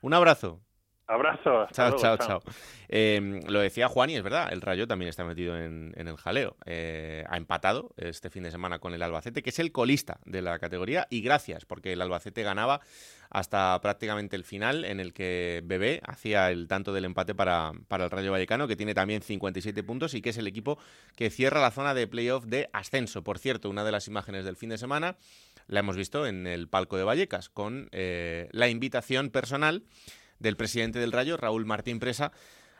Un abrazo. Abrazo. hasta Chao, luego, chao, chao. chao. Eh, lo decía Juan y es verdad, el Rayo también está metido en, en el jaleo. Eh, ha empatado este fin de semana con el Albacete, que es el colista de la categoría, y gracias, porque el Albacete ganaba hasta prácticamente el final, en el que Bebé hacía el tanto del empate para, para el Rayo Vallecano, que tiene también 57 puntos y que es el equipo que cierra la zona de playoff de ascenso. Por cierto, una de las imágenes del fin de semana la hemos visto en el palco de Vallecas, con eh, la invitación personal del presidente del Rayo, Raúl Martín Presa,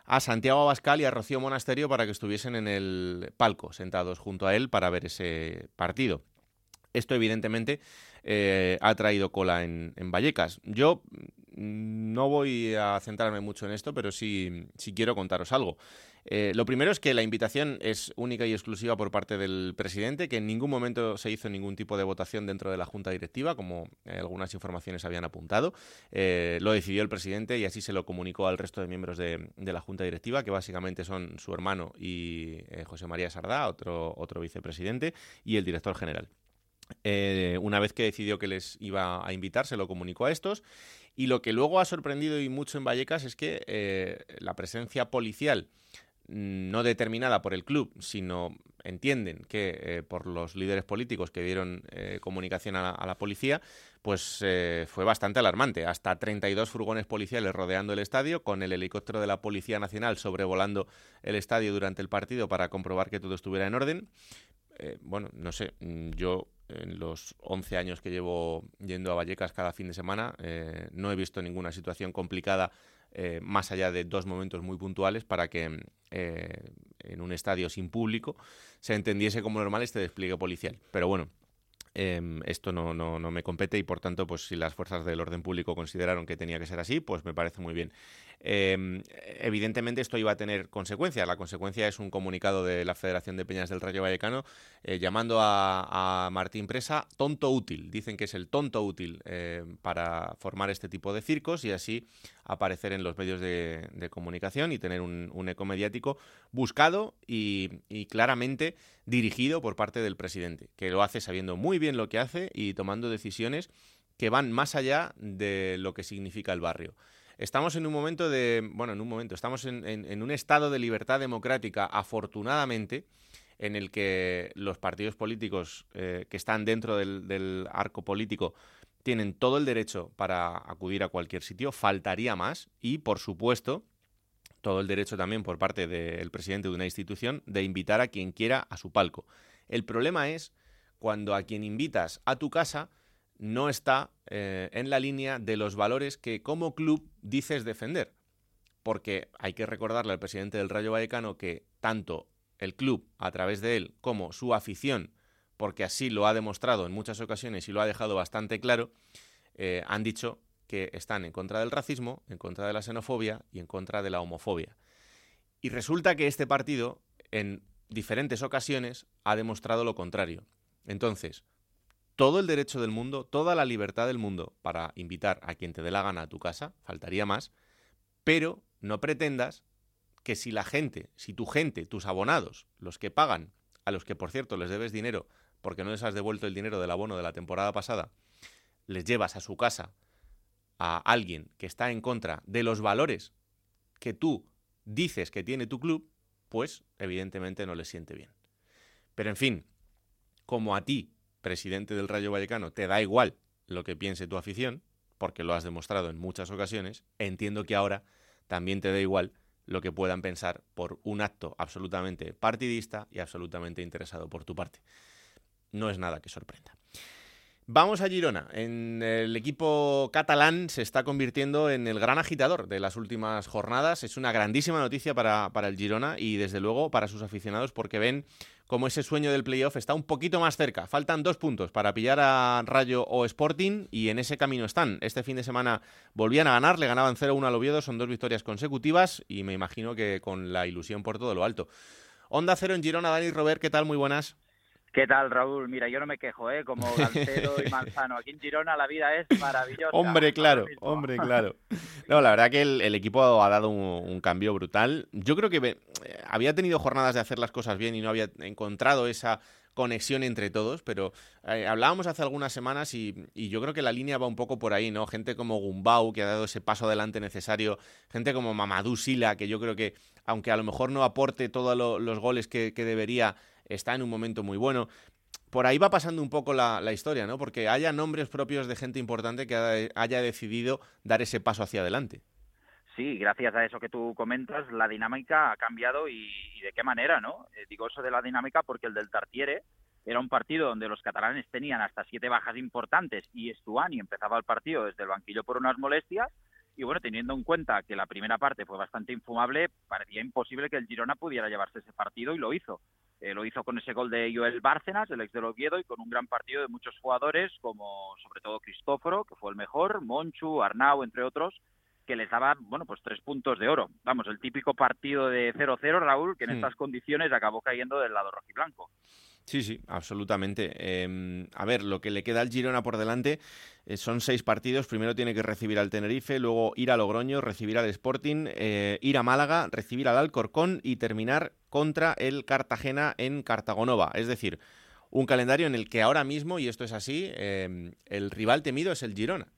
a Santiago Abascal y a Rocío Monasterio para que estuviesen en el palco, sentados junto a él para ver ese partido. Esto, evidentemente, eh, ha traído cola en, en Vallecas. Yo mm, no voy a centrarme mucho en esto, pero sí, sí quiero contaros algo. Eh, lo primero es que la invitación es única y exclusiva por parte del presidente, que en ningún momento se hizo ningún tipo de votación dentro de la junta directiva, como eh, algunas informaciones habían apuntado. Eh, lo decidió el presidente y así se lo comunicó al resto de miembros de, la junta directiva, que básicamente son su hermano y José María Sardá, otro, otro vicepresidente, y el director general. Una vez que decidió que les iba a invitar, se lo comunicó a estos. Y lo que luego ha sorprendido y mucho en Vallecas es que la presencia policial no determinada por el club, sino entienden que eh, por los líderes políticos que dieron eh, comunicación a la, policía, pues eh, fue bastante alarmante. Hasta 32 furgones policiales rodeando el estadio, con el helicóptero de la Policía Nacional sobrevolando el estadio durante el partido para comprobar que todo estuviera en orden. Bueno, no sé, mm, yo en los 11 años que llevo yendo a Vallecas cada fin de semana no he visto ninguna situación complicada eh, más allá de dos momentos muy puntuales para que eh, en un estadio sin público se entendiese como normal este despliegue policial. Pero bueno, eh, esto no, no, no me compete y por tanto, pues si las fuerzas del orden público consideraron que tenía que ser así, pues me parece muy bien. Eh, evidentemente esto iba a tener consecuencias. La consecuencia es un comunicado de la Federación de Peñas del Rayo Vallecano eh, llamando a, Martín Presa tonto útil. Dicen que es el tonto útil eh, para formar este tipo de circos y así aparecer en los medios de, comunicación y tener un, un eco mediático buscado y, y claramente dirigido por parte del presidente, que lo hace sabiendo muy bien lo que hace y tomando decisiones que van más allá de lo que significa el barrio. Estamos en un momento de, bueno, en un momento, estamos en, en- un estado de libertad democrática, afortunadamente, en el que los partidos políticos eh, que están dentro del arco político tienen todo el derecho para acudir a cualquier sitio, faltaría más, y por supuesto, todo el derecho también por parte del presidente de una institución de invitar a quien quiera a su palco. El problema es cuando a quien invitas a tu casa no está eh, en la línea de los valores que como club dices defender. Porque hay que recordarle al presidente del Rayo Vallecano que tanto el club, a través de él, como su afición, porque así lo ha demostrado en muchas ocasiones y lo ha dejado bastante claro, eh, han dicho que están en contra del racismo, en contra de la xenofobia y en contra de la homofobia. Y resulta que este partido, en diferentes ocasiones, ha demostrado lo contrario. Entonces, todo el derecho del mundo, toda la libertad del mundo para invitar a quien te dé la gana a tu casa, faltaría más, pero no pretendas que si la gente, si tu gente, tus abonados, los que pagan, a los que por cierto les debes dinero porque no les has devuelto el dinero del abono de la temporada pasada, les llevas a su casa a alguien que está en contra de los valores que tú dices que tiene tu club, pues evidentemente no les siente bien. Pero en fin, como a ti, presidente del Rayo Vallecano, te da igual lo que piense tu afición, porque lo has demostrado en muchas ocasiones, entiendo que ahora también te da igual lo que puedan pensar por un acto absolutamente partidista y absolutamente interesado por tu parte. No es nada que sorprenda. Vamos a Girona. En el equipo catalán se está convirtiendo en el gran agitador de las últimas jornadas. Es una grandísima noticia para, para el Girona y desde luego para sus aficionados porque ven como ese sueño del playoff está un poquito más cerca. Faltan dos puntos para pillar a Rayo o Sporting y en ese camino están. Este fin de semana volvían a ganar, le ganaban 0-1 al Oviedo, son dos victorias consecutivas y me imagino que con la ilusión por todo lo alto. Onda Cero en Girona, Dani Robert, ¿qué tal? Muy buenas. ¿Qué tal, Raúl? Mira, yo no me quejo, ¿eh? Como (laughs) Galcedo y Manzano. Aquí en Girona la vida es maravillosa. Hombre, claro, hombre, (laughs) claro. No, la verdad que el, equipo ha dado un, cambio brutal. Yo creo que eh, había tenido jornadas de hacer las cosas bien y no había encontrado esa conexión entre todos, pero eh, hablábamos hace algunas semanas y, yo creo que la línea va un poco por ahí, ¿no? Gente como Gumbau, que ha dado ese paso adelante necesario, gente como Mamadou Sila, que yo creo que, aunque a lo mejor no aporte todos los goles que debería, está en un momento muy bueno. Por ahí va pasando un poco la, historia, ¿no? Porque haya nombres propios de gente importante que haya decidido dar ese paso hacia adelante. Sí, gracias a eso que tú comentas, la dinámica ha cambiado y, de qué manera, ¿no? Eh, digo eso de la dinámica porque el del Tartiere era un partido donde los catalanes tenían hasta siete bajas importantes y Estuani empezaba el partido desde el banquillo por unas molestias y bueno, teniendo en cuenta que la primera parte fue bastante infumable, parecía imposible que el Girona pudiera llevarse ese partido y lo hizo. Eh, lo hizo con ese gol de Joel Bárcenas, el ex del Oviedo, y con un gran partido de muchos jugadores, como sobre todo Cristóforo, que fue el mejor, Monchu, Arnau, entre otros, que les daba, bueno, pues tres puntos de oro. Vamos, el típico partido de 0-0, Raúl, que en estas condiciones acabó cayendo del lado rojiblanco. Sí, sí, absolutamente. Em, a ver, lo que le queda al Girona por delante eh, son seis partidos. Primero tiene que recibir al Tenerife, luego ir a Logroño, recibir al Sporting, eh, ir a Málaga, recibir al Alcorcón y terminar contra el Cartagena en Cartagonova. Es decir, un calendario en el que ahora mismo, y esto es así, em, el rival temido es el Girona.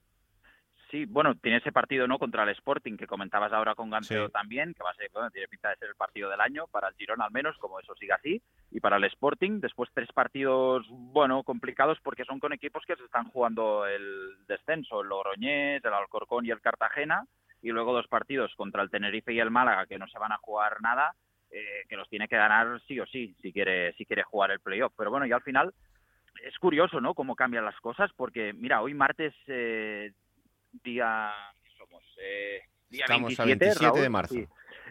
Sí, bueno, tiene ese partido no contra el Sporting que comentabas ahora con Ganseo también, que va a ser, bueno, tiene pinta de ser el partido del año para el Girona al menos, como eso siga así, y para el Sporting después tres partidos, bueno, complicados porque son con equipos que se están jugando el descenso, el Logroñés, el Alcorcón y el Cartagena, y luego dos partidos contra el Tenerife y el Málaga que no se van a jugar nada, eh, que los tiene que ganar sí o sí si quiere si quiere jugar el playoff. Pero bueno, y al final es curioso, ¿no? Cómo cambian las cosas, porque mira, hoy martes eh, día somos eh, día Estamos 27, de marzo.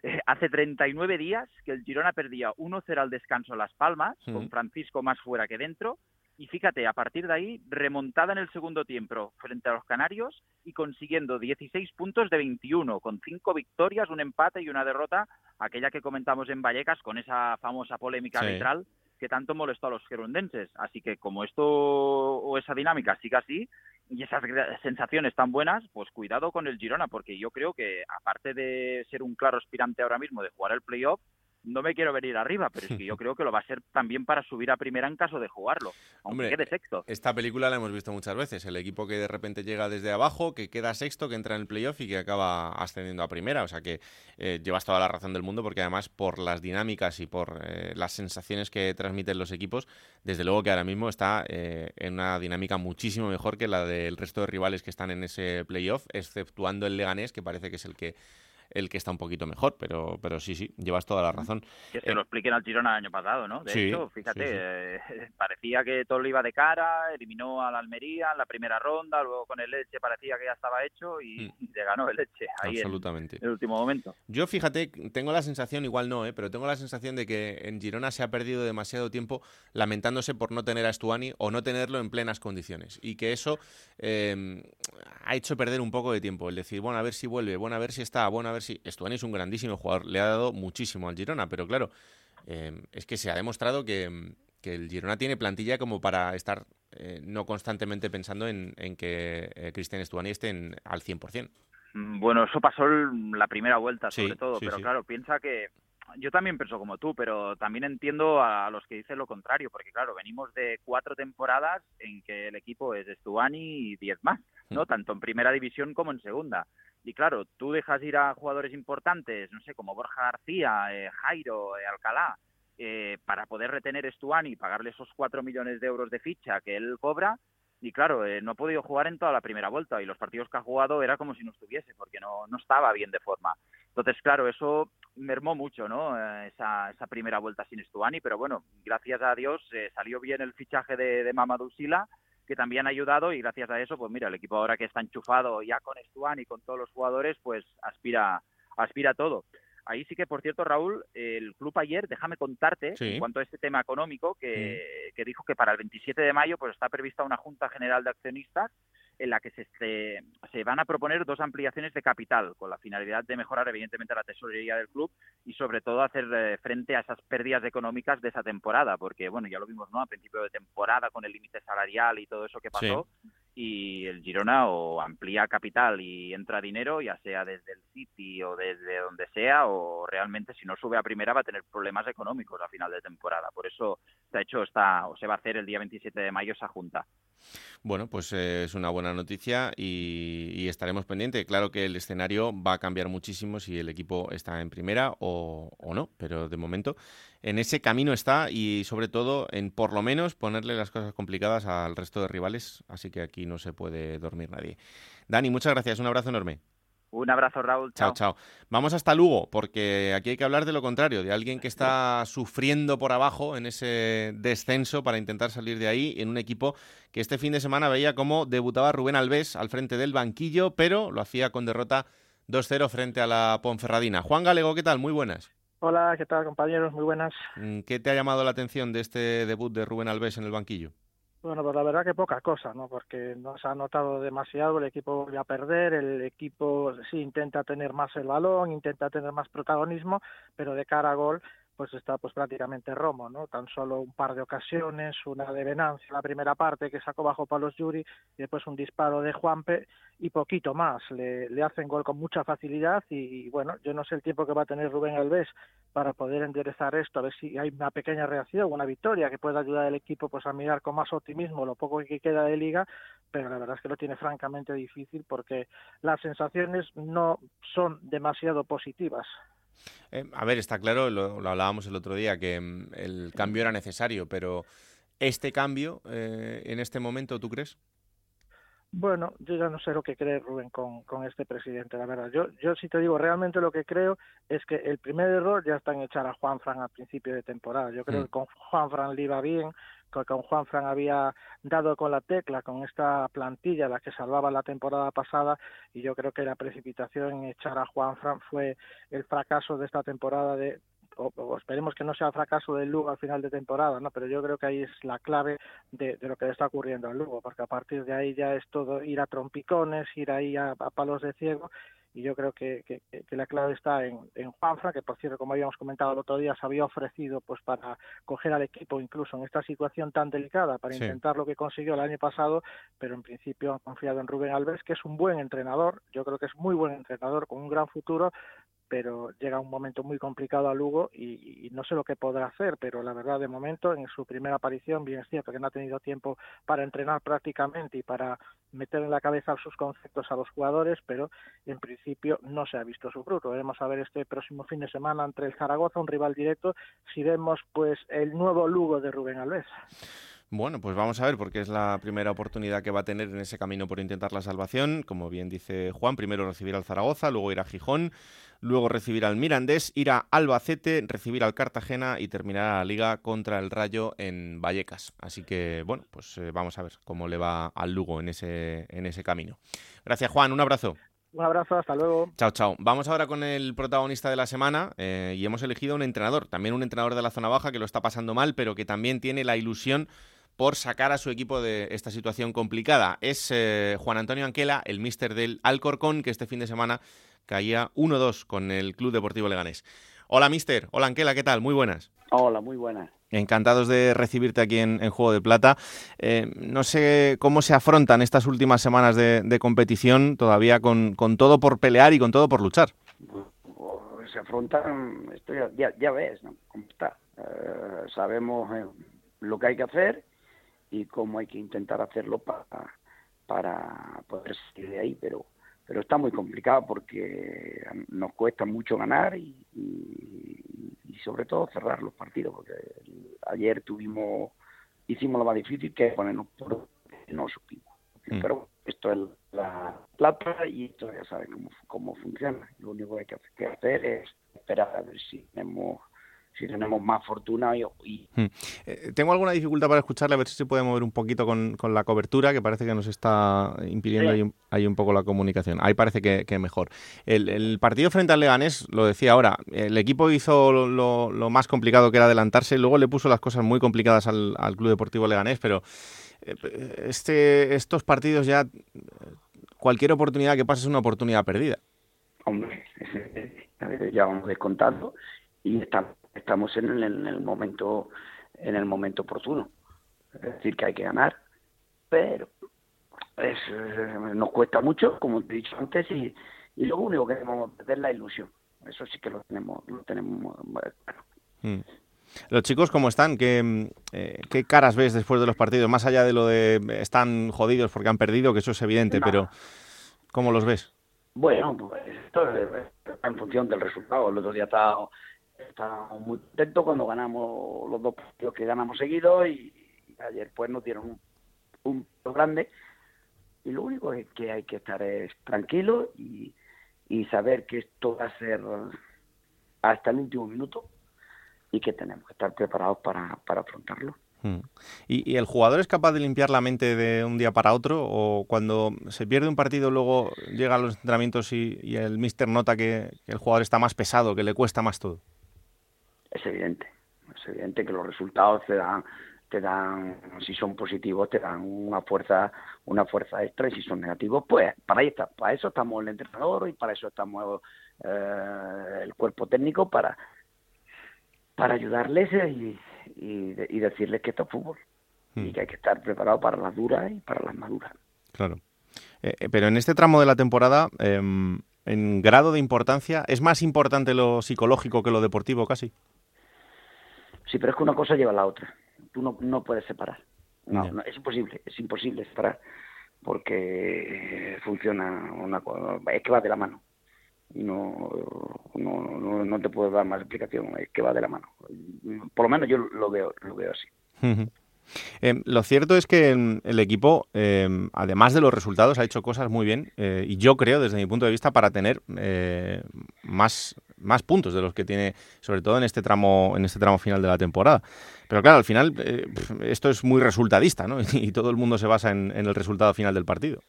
Eh, hace 39 días que el Girona perdía 1-0 al descanso Las Palmas, con Francisco más fuera que dentro. Y fíjate, a partir de ahí, remontada en el segundo tiempo frente a los Canarios y consiguiendo 16 puntos de 21, con 5 victorias, un empate y una derrota, aquella que comentamos en Vallecas con esa famosa polémica arbitral que tanto molestó a los gerundenses. Así que como esto o esa dinámica siga así, y esas sensaciones tan buenas, pues cuidado con el Girona, porque yo creo que aparte de ser un claro aspirante ahora mismo de jugar el playoff, no me quiero venir arriba, pero es que yo (laughs) creo que lo va a ser también para subir a primera en caso de jugarlo, aunque quede sexto. Esta película la hemos visto muchas veces, el equipo que de repente llega desde abajo, que queda sexto, que entra en el playoff y que acaba ascendiendo a primera, o sea que eh, llevas toda la razón del mundo porque además por las dinámicas y por eh, las sensaciones que transmiten los equipos, desde luego que ahora mismo está eh, en una dinámica muchísimo mejor que la del resto de rivales que están en ese playoff, exceptuando el Leganés, que parece que es el que el que está un poquito mejor, pero, pero sí, sí, llevas toda la razón. Que se lo expliquen al Girona el año pasado, ¿no? De hecho, fíjate, eh, (laughs) parecía que todo le iba de cara, eliminó a la Almería en la primera ronda, luego con el Leche parecía que ya estaba hecho y, mm. (laughs) le ganó el Leche ahí Absolutamente. En el último momento. Yo, fíjate, tengo la sensación, igual no, ¿eh? pero tengo la sensación de que en Girona se ha perdido demasiado tiempo lamentándose por no tener a Stuani o no tenerlo en plenas condiciones y que eso eh, ha hecho perder un poco de tiempo, el decir, bueno, a ver si vuelve, bueno, a ver si está, bueno, a ver si... Estuani es un grandísimo jugador, le ha dado muchísimo al Girona, pero claro, eh, es que se ha demostrado que, el Girona tiene plantilla como para estar eh, no constantemente pensando en, que eh, Cristian Estuani esté en, al 100%. Mm, bueno, eso pasó la primera vuelta, sobre todo, pero claro, piensa que yo también pienso como tú, pero también entiendo a los que dicen lo contrario, porque claro, venimos de cuatro temporadas en que el equipo es Estuani y diez más, ¿no? Mm. Tanto en primera división como en segunda. Y claro, tú dejas ir a jugadores importantes, no sé, como Borja García, eh, Jairo, eh, Alcalá, eh, para poder retener Estuani y pagarle esos cuatro millones de euros de ficha que él cobra. Y claro, no ha podido jugar en toda la primera vuelta y los partidos que ha jugado era como si no estuviese, porque no, no estaba bien de forma. Entonces, claro, eso mermó mucho, ¿no? esa, esa primera vuelta sin Estuani, pero bueno, gracias a Dios salió bien el fichaje de, de Mamadou Sila que también ha ayudado y gracias a eso, pues mira, el equipo ahora que está enchufado ya con Stuan y con todos los jugadores, pues aspira, aspira a todo. Ahí sí que, por cierto, Raúl, el club ayer, déjame contarte, en cuanto a este tema económico, que, que, dijo que para el 27 de mayo pues está prevista una Junta General de Accionistas en la que se, se, van a proponer dos ampliaciones de capital, con la finalidad de mejorar, evidentemente, la tesorería del club y, sobre todo, hacer eh, frente a esas pérdidas económicas de esa temporada, porque, bueno, ya lo vimos, ¿no?, a principio de temporada con el límite salarial y todo eso que pasó y el Girona o amplía capital y entra dinero, ya sea desde el City o desde donde sea, o realmente si no sube a primera va a tener problemas económicos a final de temporada. Por eso se ha hecho esta, o se va a hacer el día 27 de mayo esa junta. Bueno, pues eh, es una buena noticia y, estaremos pendientes. Claro que el escenario va a cambiar muchísimo si el equipo está en primera o, o no, pero de momento en ese camino está y sobre todo en por lo menos ponerle las cosas complicadas al resto de rivales, así que aquí no se puede dormir nadie. Dani, muchas gracias, un abrazo enorme. Un abrazo, Raúl. Chao. chao, Vamos hasta Lugo, porque aquí hay que hablar de lo contrario, de alguien que está sufriendo por abajo en ese descenso para intentar salir de ahí, en un equipo que este fin de semana veía cómo debutaba Rubén Alves al frente del banquillo, pero lo hacía con derrota 2-0 frente a la Ponferradina. Juan Galego, ¿qué tal? Muy buenas. Hola, ¿qué tal compañeros? Muy buenas. Mm, ¿Qué te ha llamado la atención de este debut de Rubén Alves en el banquillo? Bueno, pues la verdad que poca cosa, ¿no? Porque no se ha notado demasiado, el equipo vuelve a perder, el equipo sí intenta tener más el balón, intenta tener más protagonismo, pero de cara a gol pues está pues prácticamente Romo, ¿no? Tan solo un par de ocasiones, una de Venancia la primera parte que sacó bajo palos Yuri, y después un disparo de Juanpe y poquito más. Le, le hacen gol con mucha facilidad y, bueno, yo no sé el tiempo que va a tener Rubén Alves para poder enderezar esto, a ver si hay una pequeña reacción, una victoria que pueda ayudar al equipo pues a mirar con más optimismo lo poco que queda de liga, pero la verdad es que lo tiene francamente difícil porque las sensaciones no son demasiado positivas. Eh, a ver, está claro, lo, hablábamos el otro día, que mm, el cambio era necesario, pero ¿este cambio eh, en este momento tú crees? Bueno, yo ya no sé lo que cree Rubén con, con este presidente, la verdad. Yo, yo sí te digo, realmente lo que creo es que el primer error ya está en echar a Juan Fran al principio de temporada. Yo creo mm. que con Juan Fran le iba bien, que con Juan Fran había dado con la tecla con esta plantilla la que salvaba la temporada pasada y yo creo que la precipitación en echar a Juan Fran fue el fracaso de esta temporada de o, esperemos que no sea fracaso del Lugo al final de temporada, ¿no? Pero yo creo que ahí es la clave de, lo que le está ocurriendo al Lugo, porque a partir de ahí ya es todo ir a trompicones, ir ahí a, palos de ciego, y yo creo que, que, la clave está en, en, Juanfra, que por cierto, como habíamos comentado el otro día, se había ofrecido pues para coger al equipo incluso en esta situación tan delicada, para intentar lo que consiguió el año pasado, pero en principio han confiado en Rubén Alves, que es un buen entrenador, yo creo que es muy buen entrenador, con un gran futuro, pero llega un momento muy complicado a Lugo y, no sé lo que podrá hacer, pero la verdad de momento en su primera aparición, bien es cierto que no ha tenido tiempo para entrenar prácticamente y para meter en la cabeza sus conceptos a los jugadores, pero en principio no se ha visto su fruto. Veremos a ver este próximo fin de semana entre el Zaragoza, un rival directo, si vemos pues el nuevo Lugo de Rubén Alves. Bueno, pues vamos a ver, porque es la primera oportunidad que va a tener en ese camino por intentar la salvación. Como bien dice Juan, primero recibir al Zaragoza, luego ir a Gijón, luego recibir al Mirandés, ir a Albacete, recibir al Cartagena y terminar la liga contra el Rayo en Vallecas. Así que, bueno, pues eh, vamos a ver cómo le va al Lugo en ese, en ese camino. Gracias, Juan. Un abrazo. Un abrazo, hasta luego. Chao, chao. Vamos ahora con el protagonista de la semana eh, y hemos elegido un entrenador, también un entrenador de la zona baja que lo está pasando mal, pero que también tiene la ilusión por sacar a su equipo de esta situación complicada. Es eh, Juan Antonio Anquela, el míster del Alcorcón, que este fin de semana caía 1-2 con el Club Deportivo Leganés. Hola, míster. Hola, Anquela, ¿qué tal? Muy buenas. Hola, muy buenas. Encantados de recibirte aquí en, Juego de Plata. Eh, no sé cómo se afrontan estas últimas semanas de, competición, todavía con, todo por pelear y con todo por luchar. Se afrontan, esto ya, ves, ¿no? ¿Cómo está? Eh, sabemos lo que hay que hacer y cómo hay que intentar hacerlo para, para poder salir de ahí, pero pero está muy complicado porque nos cuesta mucho ganar y, sobre todo cerrar los partidos, porque ayer tuvimos, hicimos lo más difícil que ponernos por no supimos. Mm. Pero esto es la plata y esto ya saben cómo, cómo funciona. Lo único que hay que hacer es esperar a ver si tenemos si tenemos más fortuna y, hmm. eh, tengo alguna dificultad para escucharle a ver si se puede mover un poquito con, con la cobertura que parece que nos está impidiendo ahí, un, poco la comunicación. Ahí parece que, que mejor. El, el, partido frente al Leganés lo decía ahora el equipo hizo lo, lo, más complicado que era adelantarse luego le puso las cosas muy complicadas al, al Club Deportivo Leganés pero eh, este estos partidos ya cualquier oportunidad que pase es una oportunidad perdida. Hombre (laughs) ya vamos descontando y estamos estamos en el, momento en el momento oportuno. Es decir, que hay que ganar, pero es, eh, nos cuesta mucho, como te he dicho antes, y, y lo único que queremos es la ilusión. Eso sí que lo tenemos, lo tenemos mm. Los chicos, ¿cómo están? ¿Qué, eh, ¿Qué, caras ves después de los partidos? Más allá de lo de están jodidos porque han perdido, que eso es evidente, pero ¿cómo los ves? Bueno, pues esto es en función del resultado. El otro día estaba estábamos muy contentos cuando ganamos los dos partidos que ganamos seguidos y, ayer pues nos dieron un punto grande y lo único es que hay que estar es tranquilo y, y saber que esto va a ser hasta el último minuto y que tenemos que estar preparados para, para afrontarlo. Hmm. ¿Y, el jugador es capaz de limpiar la mente de un día para otro? ¿O cuando se pierde un partido luego llega a los entrenamientos y, el mister nota que, el jugador está más pesado, que le cuesta más todo? Es evidente. Es evidente que los resultados te dan, te dan, si son positivos, te dan una fuerza, una fuerza extra y si son negativos, pues para ahí está, para eso estamos el entrenador y para eso estamos eh, el cuerpo técnico para para ayudarles y, y, decirles que esto es fútbol y hmm. que hay que estar preparado para las duras y para las maduras. Claro. Eh, eh, pero en este tramo de la temporada, em, en grado de importancia, ¿es más importante lo psicológico que lo deportivo casi? Sí, pero es que una cosa lleva a la otra. Tú no, no puedes separar. No, es imposible, es imposible separar porque funciona una cosa, es que va de la mano. No, no, no, te puedo dar más explicación, es que va de la mano. Por lo menos yo lo veo, lo veo así. Em, lo cierto es que el equipo, em, además de los resultados, ha hecho cosas muy bien eh, y yo creo, desde mi punto de vista, para tener eh, más, más puntos de los que tiene, sobre todo en este tramo, en este tramo final de la temporada. Pero claro, al final eh, esto es muy resultadista, ¿no? (laughs) Y todo el mundo se basa en, el resultado final del partido.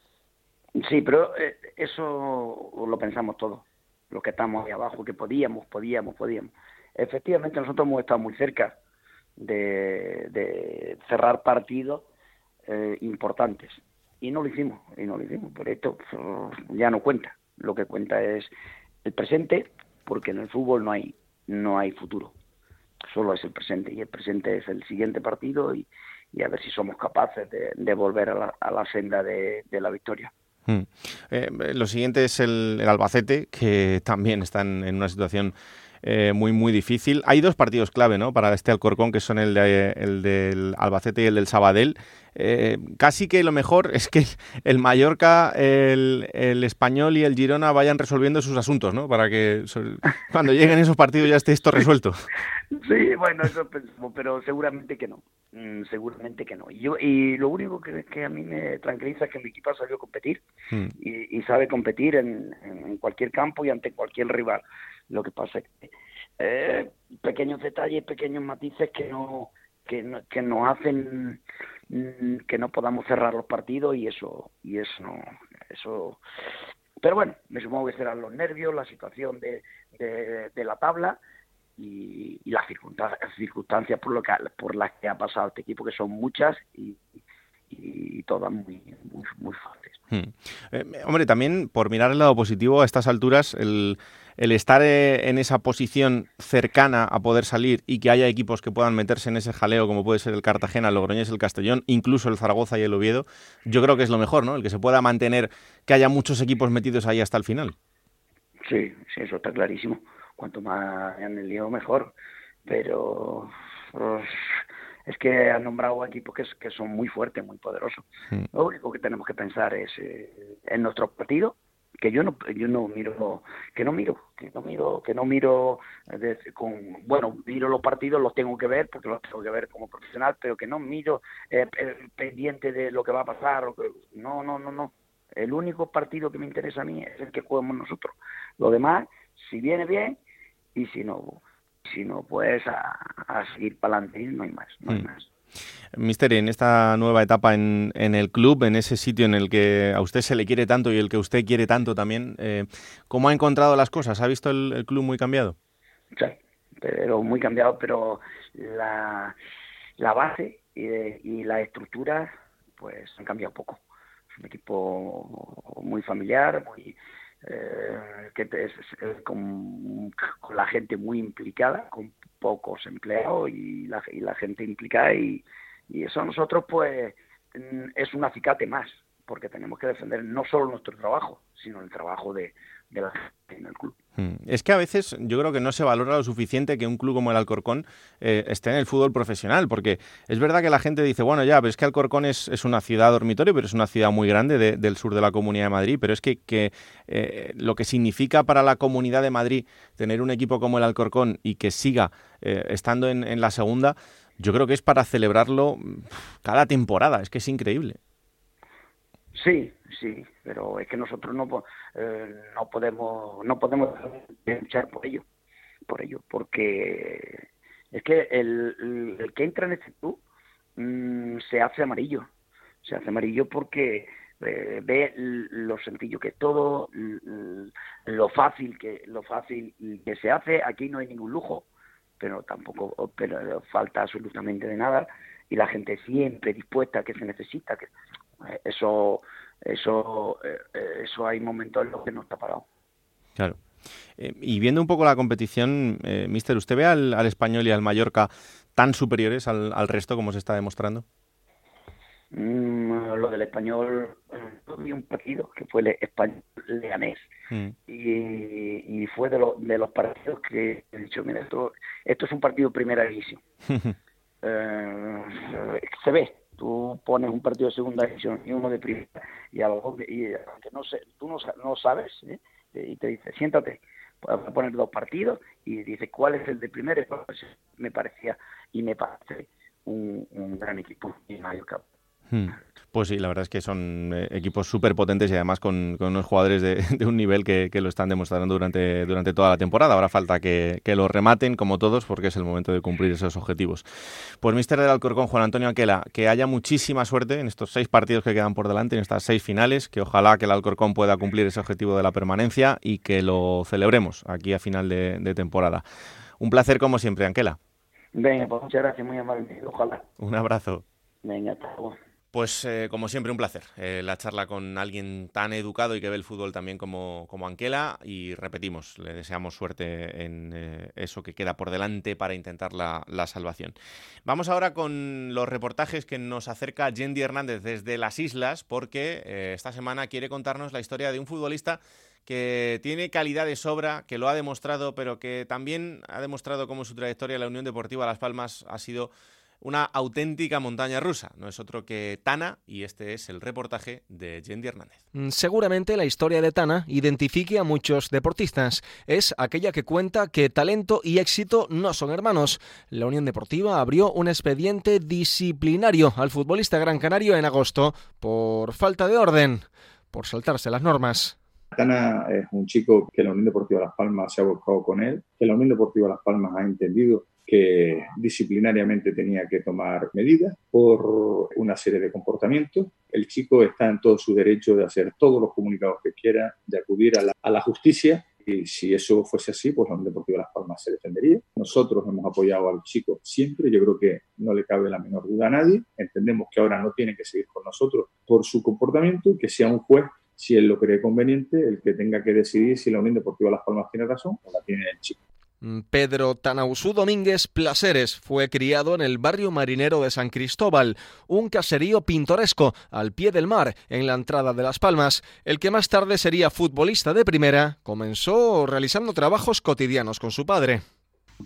Sí, pero eso lo pensamos todos, los que estamos ahí abajo, que podíamos, podíamos, podíamos. Efectivamente, nosotros hemos estado muy cerca de, cerrar partidos eh, importantes. Y no lo hicimos, y no lo hicimos. Por esto ya no cuenta. Lo que cuenta es el presente, porque en el fútbol no hay, no hay futuro. Solo es el presente. Y el presente es el siguiente partido y, a ver si somos capaces de, volver a la, senda de, la victoria. Hmm. Eh, lo siguiente es el, el, Albacete, que también están en una situación eh, muy, muy difícil. Hay dos partidos clave ¿no? para este Alcorcón, que son el, de, el del Albacete y el del Sabadell. Eh, casi que lo mejor (laughs) es que el Mallorca, el, el, Español y el Girona vayan resolviendo sus asuntos, ¿no? Para que (laughs) cuando lleguen esos partidos ya esté esto resuelto. Sí, bueno, eso pensamos, pero seguramente que no. Mm, seguramente que no. Y, yo, y lo único que, que, a mí me tranquiliza es que mi equipo ha sabido competir hmm. y, y, sabe competir en, en cualquier campo y ante cualquier rival. Lo que pasa es que eh, pequeños detalles, pequeños matices que no que, no, que nos hacen mm, que no podamos cerrar los partidos y eso y eso eso pero bueno me supongo que serán los nervios la situación de, de, la tabla y, las circunstancias, circunstancias por lo que por las que ha pasado este equipo que son muchas y todas muy muy, muy fáciles hmm. eh, hombre también por mirar el lado positivo a estas alturas el el estar eh, en esa posición cercana a poder salir y que haya equipos que puedan meterse en ese jaleo, como puede ser el Cartagena, el Logroñés, el Castellón, incluso el Zaragoza y el Oviedo, yo creo que es lo mejor, ¿no? El que se pueda mantener, que haya muchos equipos metidos ahí hasta el final. Sí, sí, eso está clarísimo. Cuanto más en el lío, mejor. Pero pues, es que han nombrado equipos que, que son muy fuertes, muy poderosos. Hmm. Lo único que tenemos que pensar es eh, en nuestro partido que yo no yo no miro que no miro que no miro que no miro con bueno miro los partidos los tengo que ver porque los tengo que ver como profesional pero que no miro eh, pendiente de lo que va a pasar no no no no el único partido que me interesa a mí es el que jugamos nosotros lo demás si viene bien y si no si no, pues a, seguir para adelante, no hay más, no hay Mm. más. Mister, en esta nueva etapa en, en el club, en ese sitio en el que a usted se le quiere tanto y el que usted quiere tanto también, eh, ¿cómo ha encontrado las cosas? ¿Ha visto el, el club muy cambiado? Sí, pero muy cambiado, pero la, la base y, de- y la estructura pues han cambiado poco. Es un equipo muy familiar, muy eh, que es- es- con, con la gente muy implicada, con pocos empleados y la, y la gente implicada y, y eso a nosotros pues mm, es un acicate más, porque tenemos que defender no solo nuestro trabajo, sino el trabajo de, de la gente en el club. Mm. Es que a veces yo creo que no se valora lo suficiente que un club como el Alcorcón eh, esté en el fútbol profesional, porque es verdad que la gente dice, bueno, ya, pero es que Alcorcón es, es una ciudad dormitorio, pero es una ciudad muy grande de- del sur de la Comunidad de Madrid, pero es que, que, eh, lo que significa para la Comunidad de Madrid tener un equipo como el Alcorcón y que siga eh, estando en, en la segunda, yo creo que es para celebrarlo cada temporada, es que es increíble. Sí, sí, pero es que nosotros no, eh, no podemos no podemos luchar por ello, por ello, porque es que el, que entra en este club mm, se hace amarillo, se hace amarillo porque eh, ve lo sencillo que es todo, l- lo fácil que lo fácil que se hace. Aquí no hay ningún lujo, pero tampoco pero falta absolutamente de nada y la gente siempre dispuesta que se necesita que eh, eso eso eh, eh, eso hay momentos en los que no está parado Claro. Eh, y viendo un poco la competición, eh, Mister, ¿usted ve al, al Español y al Mallorca tan superiores al, al resto como se está demostrando? Mm, lo del español vi un partido que fue el español leganés Mm. y, y fue de, los de los partidos que he dicho mira esto esto es un partido primera división (laughs) Eh, se ve tú pones un partido de segunda división y uno de primera y a lo mejor y aunque no sé tú no, no sabes ¿eh? y te dice siéntate a poner dos partidos y dice cuál es el de primera y cuál es el- me parecía y me parece un, un gran equipo y Mallorca Hmm. Pues sí, la verdad es que son eh, equipos súper potentes y además con, con unos jugadores de, (laughs) de un nivel que, que lo están demostrando durante, durante toda la temporada. Ahora falta que, que lo rematen como todos porque es el momento de cumplir esos objetivos. Pues Mister del Alcorcón, Juan Antonio Aquela, que haya muchísima suerte en estos seis partidos que quedan por delante, en estas seis finales, que ojalá que el Alcorcón pueda cumplir ese objetivo de la permanencia y que lo celebremos aquí a final de, de temporada. Un placer como siempre, Anquela. venga pues muchas gracias muy amable ojalá Un abrazo. venga hasta luego Pues eh, como siempre un placer eh, la charla con alguien tan educado y que ve el fútbol también como, como Anquela y repetimos, le deseamos suerte en eh, eso que queda por delante para intentar la, la salvación. Vamos ahora con los reportajes que nos acerca Yendi Hernández desde las islas porque esta semana quiere contarnos la historia de un futbolista que tiene calidad de sobra, que lo ha demostrado, pero que también ha demostrado cómo su trayectoria en la Unión Deportiva Las Palmas ha sido una auténtica montaña rusa. No es otro que Tana y este es el reportaje de Yendi Hernández. Mm, Seguramente la historia de Tana identifique a muchos deportistas. Es aquella que cuenta que talento y éxito no son hermanos. La Unión Deportiva abrió un expediente disciplinario al futbolista gran canario en agosto por falta de orden, por saltarse las normas. Tana es un chico que la Unión Deportiva Las Palmas se ha volcado con él, que la Unión Deportiva Las Palmas ha entendido que disciplinariamente tenía que tomar medidas por una serie de comportamientos. El chico está en todo su derecho de hacer todos los comunicados que quiera, de acudir a la, justicia y si eso fuese así, pues la Unión Deportiva Las Palmas se defendería. Nosotros hemos apoyado al chico siempre, yo creo que no le cabe la menor duda a nadie. Entendemos que ahora no tiene que seguir con nosotros por su comportamiento y que sea un juez, si él lo cree conveniente, el que tenga que decidir si la Unión Deportiva Las Palmas tiene razón o la tiene el chico. Mm, Pedro Tanausú Domínguez Placeres fue criado en el barrio marinero de San Cristóbal, un caserío pintoresco al pie del mar, en la entrada de Las Palmas. El que más tarde sería futbolista de primera, comenzó realizando trabajos cotidianos con su padre.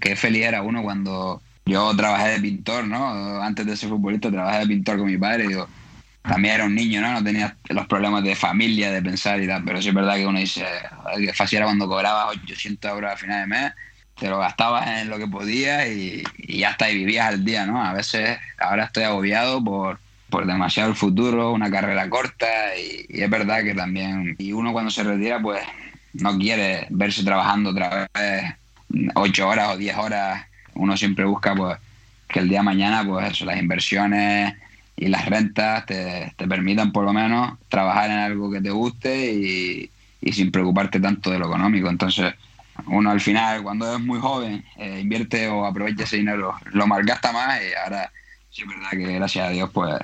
Qué feliz era uno cuando yo trabajé de pintor, ¿no? Antes de ser futbolista trabajé de pintor con mi padre, digo, también era un niño, ¿no? No tenía los problemas de familia, de pensar y tal, pero sí es verdad que uno dice, "Joder, qué fácil era cuando cobrabas 800 euros a final de mes, te lo gastabas en lo que podías y, está, y vivías al día, ¿no? A veces ahora estoy agobiado por, por demasiado el futuro, una carrera corta y, y es verdad que también, y uno cuando se retira pues no quiere verse trabajando otra vez ocho horas o diez horas, uno siempre busca pues que el día de mañana, pues eso, las inversiones y las rentas te, te permitan por lo menos trabajar en algo que te guste y, y sin preocuparte tanto de lo económico. Entonces, uno al final, cuando es muy joven, eh, invierte o aprovecha ese dinero, lo malgasta más y ahora sí es verdad que gracias a Dios pues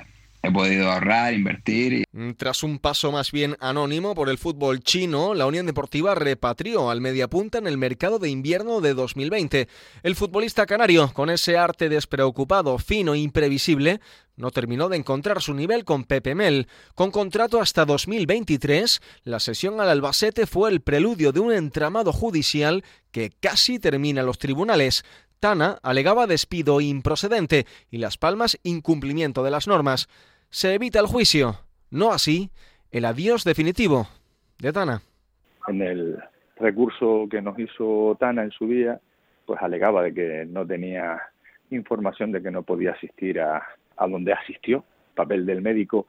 he podido ahorrar, invertir. Mm, tras un paso más bien anónimo por el fútbol chino, la Unión Deportiva repatrió al mediapunta en el mercado de invierno de 2020. El futbolista canario, con ese arte despreocupado, fino e imprevisible, no terminó de encontrar su nivel con Pepe Mel. Con contrato hasta 2023, la sesión al Albacete fue el preludio de un entramado judicial que casi termina los tribunales. Tana alegaba despido improcedente y Las Palmas incumplimiento de las normas. Se evita el juicio, no así el adiós definitivo de Tana. En el recurso que nos hizo Tana en su día, pues alegaba de que no tenía información de que no podía asistir a, a donde asistió. Papel del médico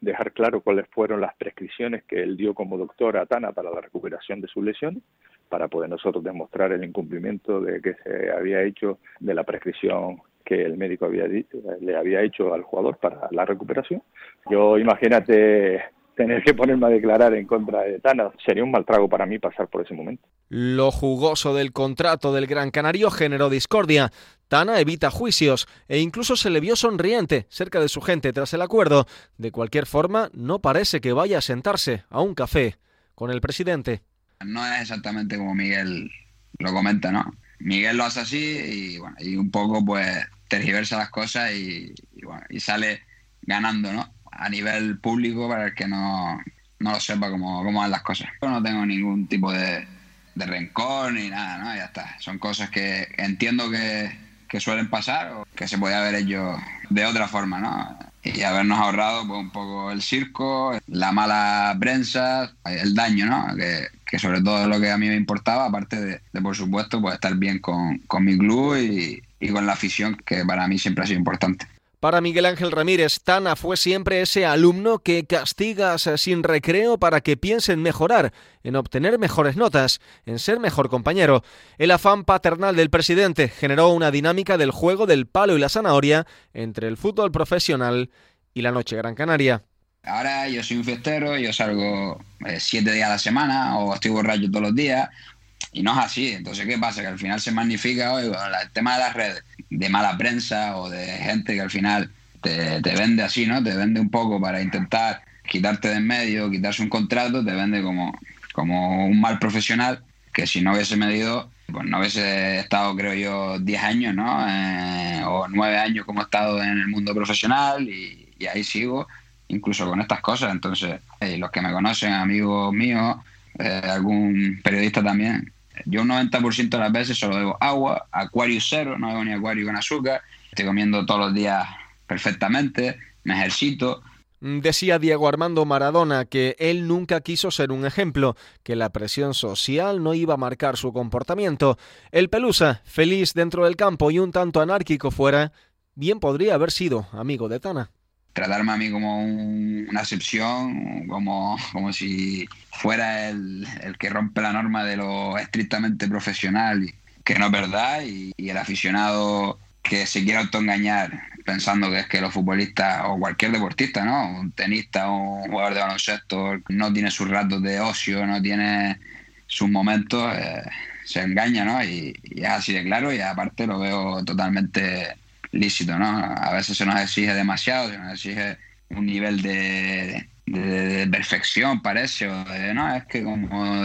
dejar claro cuáles fueron las prescripciones que él dio como doctor a Tana para la recuperación de sus lesiones para poder nosotros demostrar el incumplimiento de que se había hecho de la prescripción que el médico había le había hecho al jugador para la recuperación. Yo imagínate tener que ponerme a declarar en contra de Tana. Sería un mal trago para mí pasar por ese momento. Lo jugoso del contrato del Gran Canario generó discordia. Tana evita juicios e incluso se le vio sonriente cerca de su gente tras el acuerdo. De cualquier forma, no parece que vaya a sentarse a un café con el presidente. No es exactamente como Miguel lo comenta, ¿no? Miguel lo hace así y, bueno, y un poco pues tergiversa las cosas y, bueno, y sale ganando, ¿no? A nivel público para el que no, no lo sepa cómo, cómo van las cosas. Yo no tengo ningún tipo de, de rencor ni nada, ¿no? Ya está. Son cosas que entiendo que, que suelen pasar o que se podía haber hecho de otra forma, ¿no? y habernos ahorrado pues, un poco el circo, la mala prensa, el daño, ¿no? Que, que sobre todo es lo que a mí me importaba, aparte de, de por supuesto, pues estar bien con, con mi club y, y con la afición, que para mí siempre ha sido importante. Para Miguel Ángel Ramírez, Tana fue siempre ese alumno que castigas sin recreo para que piense en mejorar, en obtener mejores notas, en ser mejor compañero. El afán paternal del presidente generó una dinámica del juego del palo y la zanahoria entre el fútbol profesional y la Noche Gran Canaria. Ahora yo soy un fiestero, yo salgo eh, siete días a la semana o estoy borracho todos los días y no es así. Entonces, ¿qué pasa? Que al final se magnifica hoy el tema de las redes, de mala prensa o de gente que al final te, te, vende así, ¿no? Te vende un poco para intentar quitarte de en medio, quitarse un contrato, te vende como, como un mal profesional que si no hubiese medido, pues no hubiese estado, creo yo, 10 años, ¿no? Eh, o 9 años como he estado en el mundo profesional y, y ahí sigo, incluso con estas cosas. Entonces, eh, los que me conocen, amigos míos, eh, algún periodista también, yo un 90% de las veces solo bebo agua, acuario cero, no bebo ni acuario con azúcar, estoy comiendo todos los días perfectamente, me ejercito. Decía Diego Armando Maradona que él nunca quiso ser un ejemplo, que la presión social no iba a marcar su comportamiento. El Pelusa, feliz dentro del campo y un tanto anárquico fuera, bien podría haber sido amigo de Tana tratarme a mí como un, una excepción, como, como si fuera el, el, que rompe la norma de lo estrictamente profesional, que no es verdad, y, el aficionado que se quiere autoengañar pensando que es que los futbolistas o cualquier deportista, ¿no? Un tenista o un jugador de baloncesto no tiene sus ratos de ocio, no tiene sus momentos, eh, se engaña, ¿no? Y, y, es así de claro y aparte lo veo totalmente lícito, ¿no? A veces se nos exige demasiado, se nos exige un nivel de, perfección, parece, o de, no, es que como,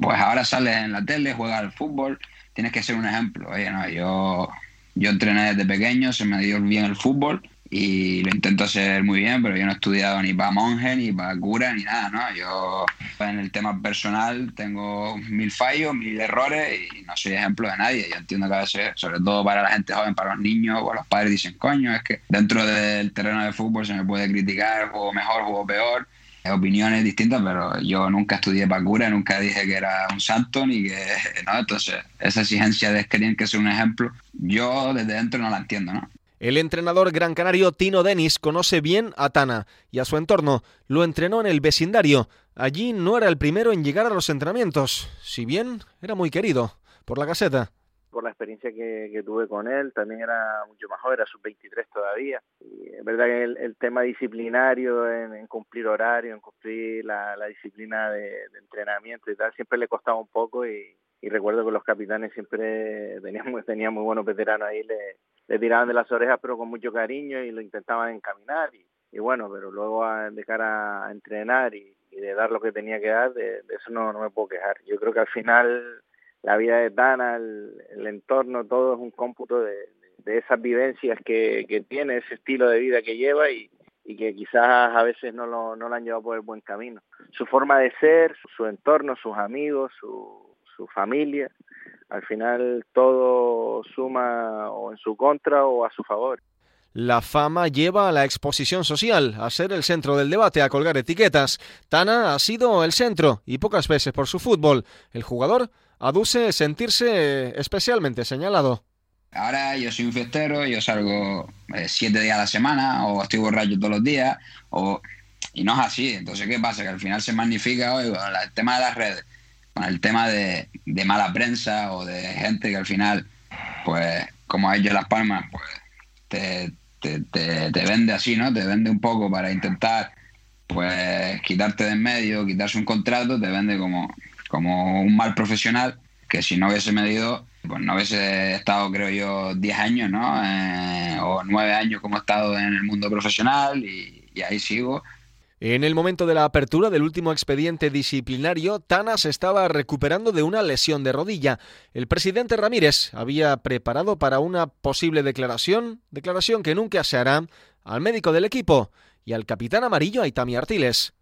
pues ahora sales en la tele, juegas al fútbol, tienes que ser un ejemplo. Oye, no, yo, yo entrené desde pequeño, se me dio bien el fútbol y lo intento hacer muy bien, pero yo no he estudiado ni para monje, ni para cura, ni nada, ¿no? Yo en el tema personal tengo mil fallos, mil errores y no soy ejemplo de nadie. Yo entiendo que a veces, sobre todo para la gente joven, para los niños o los padres, dicen, coño, es que dentro del terreno de fútbol se me puede criticar, juego mejor, juego peor, opiniones distintas, pero yo nunca estudié para cura, nunca dije que era un santo, ni que, (laughs) ¿no? Entonces, esa exigencia de que que ser un ejemplo, yo desde dentro no la entiendo, ¿no? El entrenador gran canario Tino Denis conoce bien a Tana y a su entorno. Lo entrenó en el vecindario. Allí no era el primero en llegar a los entrenamientos, si bien era muy querido por la caseta por la experiencia que, tuve con él, también era mucho más joven, era sub-23 todavía. Y es verdad que el, tema disciplinario, en, cumplir horario, en cumplir la, disciplina de, entrenamiento y tal, siempre le costaba un poco y, recuerdo que los capitanes siempre tenían tenían muy buenos veteranos ahí, le, le tiraban de las orejas pero con mucho cariño y lo intentaban encaminar y, y bueno, pero luego de cara a entrenar y, de dar lo que tenía que dar, de, eso no, no me puedo quejar. Yo creo que al final la vida de Dana, el, entorno, todo es un cómputo de, esas vivencias que, tiene, ese estilo de vida que lleva y, que quizás a veces no lo, no lo han llevado por el buen camino. Su forma de ser, su, entorno, sus amigos, su, su familia, al final todo suma o en su contra o a su favor. La fama lleva a la exposición social, a ser el centro del debate, a colgar etiquetas. Tana ha sido el centro, y pocas veces por su fútbol. El jugador aduce sentirse especialmente señalado. Ahora yo soy un fiestero, yo salgo eh, siete días a la semana o estoy borracho todos los días o, y no es así. Entonces, ¿qué pasa? Que al final se magnifica hoy con el tema de las redes, con el tema de, mala prensa o de gente que al final, pues como ha hecho Las Palmas, pues te, te, vende así, ¿no? Te vende un poco para intentar pues quitarte de en medio, quitarse un contrato, te vende como, como un mal profesional que si no hubiese medido, pues no hubiese estado, creo yo, 10 años, ¿no? Eh, o 9 años como he estado en el mundo profesional y, ahí sigo. En el momento de la apertura del último expediente disciplinario, Tana se estaba recuperando de una lesión de rodilla. El presidente Ramírez había preparado para una posible declaración, declaración que nunca se hará, al médico del equipo y al capitán amarillo Aitami Artiles.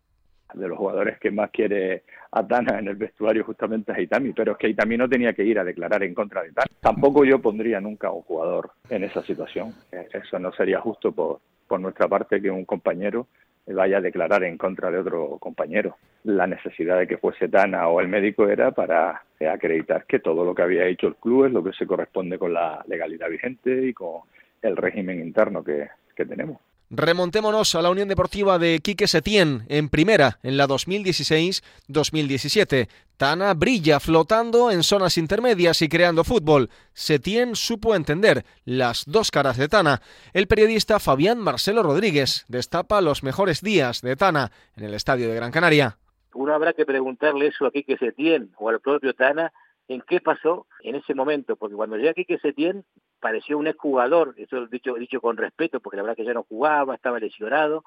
De los jugadores que más quiere a Tana en el vestuario justamente a Itami, pero es que Itami no tenía que ir a declarar en contra de Tana. Tampoco yo pondría nunca a un jugador en esa situación. Eh, eso no sería justo por, por nuestra parte que un compañero vaya a declarar en contra de otro compañero. La necesidad de que fuese Tana o el médico era para acreditar que todo lo que había hecho el club es lo que se corresponde con la legalidad vigente y con el régimen interno que tenemos. Remontémonos a la Unión Deportiva de Quique Setién en primera en la 2016-2017. Tana brilla flotando en zonas intermedias y creando fútbol. Setién supo entender las dos caras de Tana. El periodista Fabián Marcelo Rodríguez destapa los mejores días de Tana en el estadio de Gran Canaria. Uno habrá que preguntarle eso a Quique Setién o al propio Tana en qué pasó en ese momento, porque cuando llega Quique Setién pareció un exjugador, eso dicho, dicho con respeto, porque la verdad que ya no jugaba, estaba lesionado,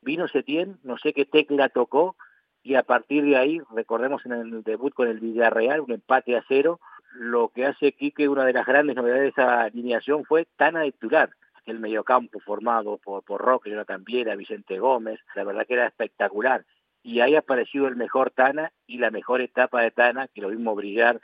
vino Setién, no sé qué tecla tocó, y a partir de ahí, recordemos en el debut con el Villarreal, un empate a cero, lo que hace Quique, una de las grandes novedades de esa alineación fue Tana de titular, el mediocampo formado por, por Roque, Jonathan Viera, Vicente Gómez, la verdad que era espectacular y ahí ha aparecido el mejor Tana y la mejor etapa de Tana, que lo vimos brillar.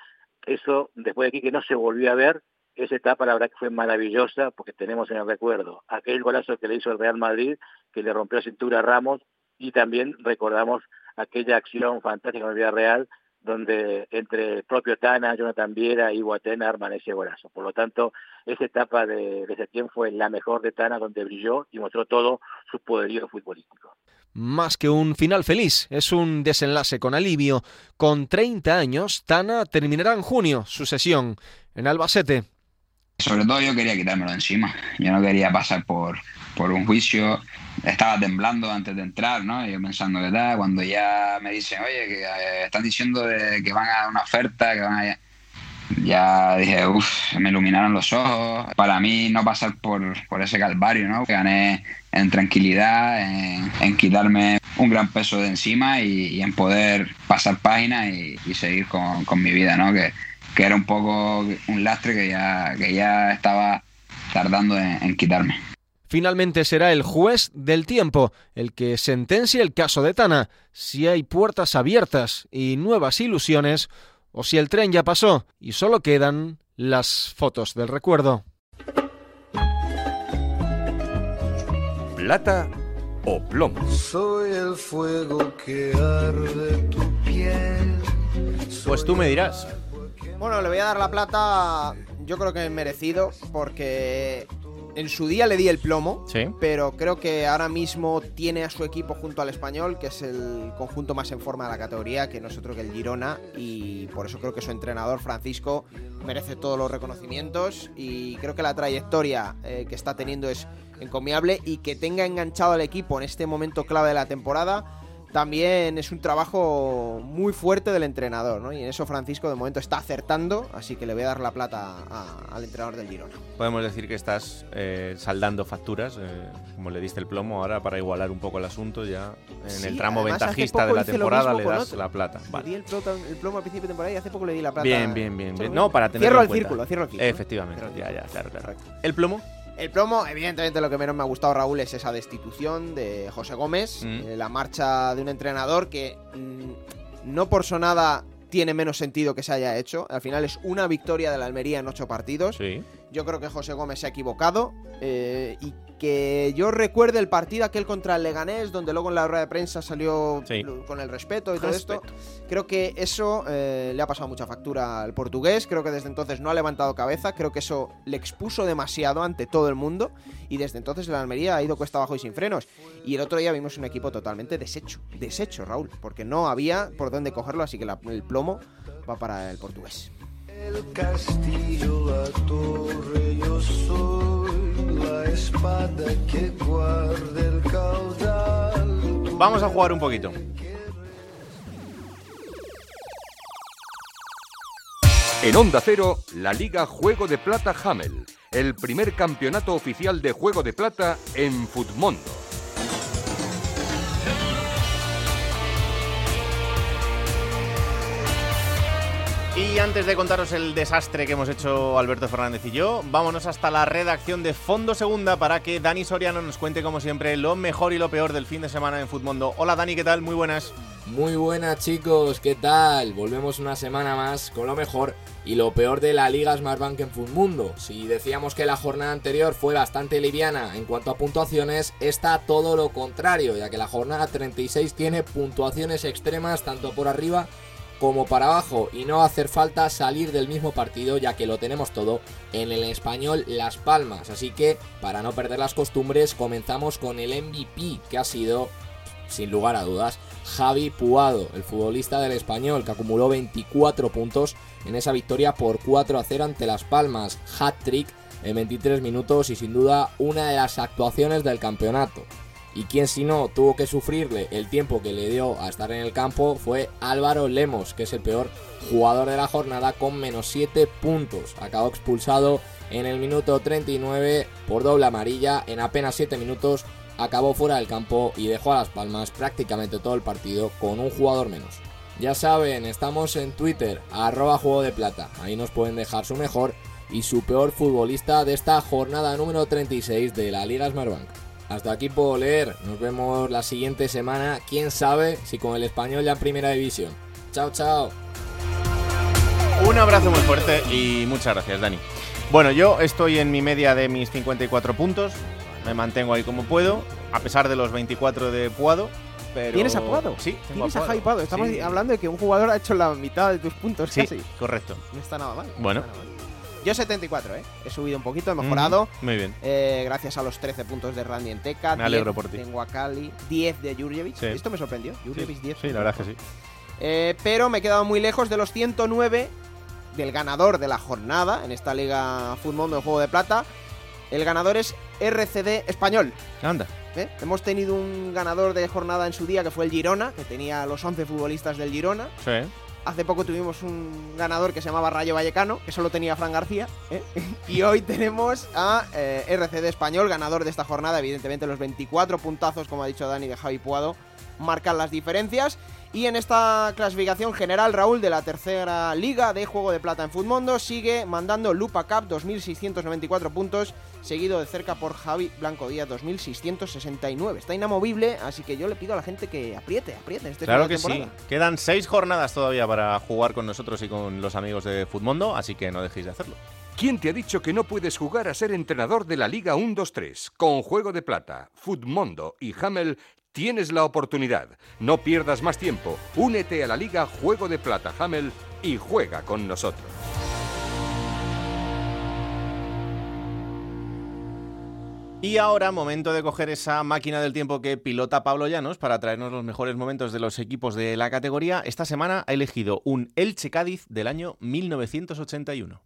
Eso, después de que no se volvió a ver, esa etapa la verdad que fue maravillosa, porque tenemos en el recuerdo aquel golazo que le hizo el Real Madrid, que le rompió cintura a Ramos, y también recordamos aquella acción fantástica en el Real, donde entre el propio Tana, Jonathan Viera y Guatena arman ese golazo. Por lo tanto, esa etapa de, de tiempo fue la mejor de Tana, donde brilló y mostró todo su poderío futbolístico más que un final feliz, es un desenlace con alivio. Con 30 años, Tana terminará en junio su sesión en Albacete. Sobre todo yo quería quitármelo encima. Yo no quería pasar por, por un juicio. Estaba temblando antes de entrar, ¿no? Yo pensando que tal, cuando ya me dicen, oye, que eh, están diciendo que van a dar una oferta, que van a ya dije, uff, me iluminaron los ojos. Para mí no pasar por, por ese calvario, ¿no? Gané en tranquilidad, en, quitarme un gran peso de encima y, en poder pasar páginas y, seguir con, con, mi vida, ¿no? Que, que, era un poco un lastre que ya, que ya estaba tardando en, en quitarme. Finalmente será el juez del tiempo el que sentencie el caso de Tana. Si hay puertas abiertas y nuevas ilusiones, o si el tren ya pasó y solo quedan las fotos del recuerdo. Plata o plomo. Soy el fuego que arde tu piel. Pues tú me dirás. Bueno, le voy a dar la plata, yo creo que merecido, porque en su día le di el plomo, Sí. pero creo que ahora mismo tiene a su equipo junto al español, que es el conjunto más en forma de la categoría, que no es otro que el Girona, y por eso creo que su entrenador Francisco merece todos los reconocimientos y creo que la trayectoria eh, que está teniendo es encomiable y que tenga enganchado al equipo en este momento clave de la temporada. También es un trabajo muy fuerte del entrenador, ¿no? Y en eso Francisco de momento está acertando, así que le voy a dar la plata a- al entrenador del Girona. Podemos decir que estás eh, saldando facturas, eh, como le diste el plomo ahora para igualar un poco el asunto ya en Sí, el tramo además, ventajista de la temporada le das otro. la plata. Le di el, plomo, el plomo al principio de temporada y hace poco le di la plata. Bien, bien, bien, bien. No, para tenerlo Cierro el círculo, cierro el círculo. Efectivamente, ya, ya, claro, claro. ¿El plomo? El plomo, evidentemente, lo que menos me ha gustado, Raúl, es esa destitución de José Gómez, Mm. eh, la marcha de un entrenador que mm, no por sonada tiene menos sentido que se haya hecho. Al final es una victoria de la Almería en ocho partidos. Sí. Yo creo que José Gómez se ha equivocado eh, y que yo recuerde el partido aquel contra el Leganés, donde luego en la rueda de prensa salió Sí. con el respeto y todo esto. Creo que eso eh, le ha pasado mucha factura al portugués. Creo que desde entonces no ha levantado cabeza. Creo que eso le expuso demasiado ante todo el mundo. Y desde entonces la Almería ha ido cuesta abajo y sin frenos. Y el otro día vimos un equipo totalmente deshecho. Deshecho, Raúl. Porque no había por dónde cogerlo. Así que la- el plomo va para el portugués. El castillo, la torre, yo soy la espada que guarda el caudal. Vamos a jugar un poquito. En Onda Cero, la Liga Juego de Plata Hamel, el primer campeonato oficial de Juego de Plata en Futmundo. Y antes de contaros el desastre que hemos hecho Alberto Fernández y yo, vámonos hasta la redacción de Fondo Segunda para que Dani Soriano nos cuente, como siempre, lo mejor y lo peor del fin de semana en Futmundo. Hola Dani, ¿qué tal? Muy buenas. Muy buenas chicos, ¿qué tal? Volvemos una semana más con lo mejor y lo peor de la Liga Smartbank en Futmundo. Si decíamos que la jornada anterior fue bastante liviana en cuanto a puntuaciones, está todo lo contrario, ya que la jornada 36 tiene puntuaciones extremas tanto por arriba como para abajo y no hacer falta salir del mismo partido ya que lo tenemos todo en el español Las Palmas. Así que para no perder las costumbres comenzamos con el MVP que ha sido sin lugar a dudas, Javi Puado, el futbolista del español que acumuló 24 puntos en esa victoria por 4 a 0 ante Las Palmas. Hat-trick en 23 minutos y sin duda una de las actuaciones del campeonato. Y quien si no tuvo que sufrirle el tiempo que le dio a estar en el campo fue Álvaro Lemos, que es el peor jugador de la jornada con menos 7 puntos. Acabó expulsado en el minuto 39 por doble amarilla en apenas 7 minutos acabó fuera del campo y dejó a Las Palmas prácticamente todo el partido con un jugador menos. Ya saben, estamos en Twitter, arroba juego de plata. Ahí nos pueden dejar su mejor y su peor futbolista de esta jornada número 36 de la Liga Smartbank. Hasta aquí puedo leer, nos vemos la siguiente semana, quién sabe si con el español ya en primera división. Chao, chao. Un abrazo muy fuerte y muchas gracias, Dani. Bueno, yo estoy en mi media de mis 54 puntos. Me mantengo ahí como puedo, a pesar de los 24 de Puado. Pero... ¿Tienes a Puado? Sí, tengo ¿Tienes a Puado. Estamos Sí. hablando de que un jugador ha hecho la mitad de tus puntos Sí, casi. correcto. No está nada mal. no Bueno. está nada mal. Yo 74, ¿eh? He subido un poquito, he mejorado. Mm, muy bien. Eh, gracias a los 13 puntos de Randy Enteca. Me alegro 10 por ti. De Wakali, 10 de Jurjevic. Sí. Esto me sorprendió. Jurjevic 10. Sí, la verdad es que sí. Eh, pero me he quedado muy lejos de los 109 del ganador de la jornada en esta Liga Fútbol de Juego de Plata. El ganador es RCD Español. Anda. ¿eh? Hemos tenido un ganador de jornada en su día que fue el Girona, que tenía los 11 futbolistas del Girona. Sí. Hace poco tuvimos un ganador que se llamaba Rayo Vallecano, que solo tenía Fran García. ¿eh? (laughs) y hoy tenemos a eh, RCD Español, ganador de esta jornada. Evidentemente, los 24 puntazos, como ha dicho Dani, de Javi Puado, marcan las diferencias. Y en esta clasificación general, Raúl, de la tercera liga de Juego de Plata en Futmundo, sigue mandando Lupa Cup, 2.694 puntos, seguido de cerca por Javi Blanco Díaz, 2.669. Está inamovible, así que yo le pido a la gente que apriete, apriete este Claro que sí. Quedan seis jornadas todavía para jugar con nosotros y con los amigos de Futmundo, así que no dejéis de hacerlo. ¿Quién te ha dicho que no puedes jugar a ser entrenador de la Liga 1-2-3? Con Juego de Plata, Futmundo y Hamel tienes la oportunidad. No pierdas más tiempo. Únete a la Liga Juego de Plata Hamel y juega con nosotros. Y ahora, momento de coger esa máquina del tiempo que pilota Pablo Llanos para traernos los mejores momentos de los equipos de la categoría. Esta semana ha elegido un Elche Cádiz del año 1981.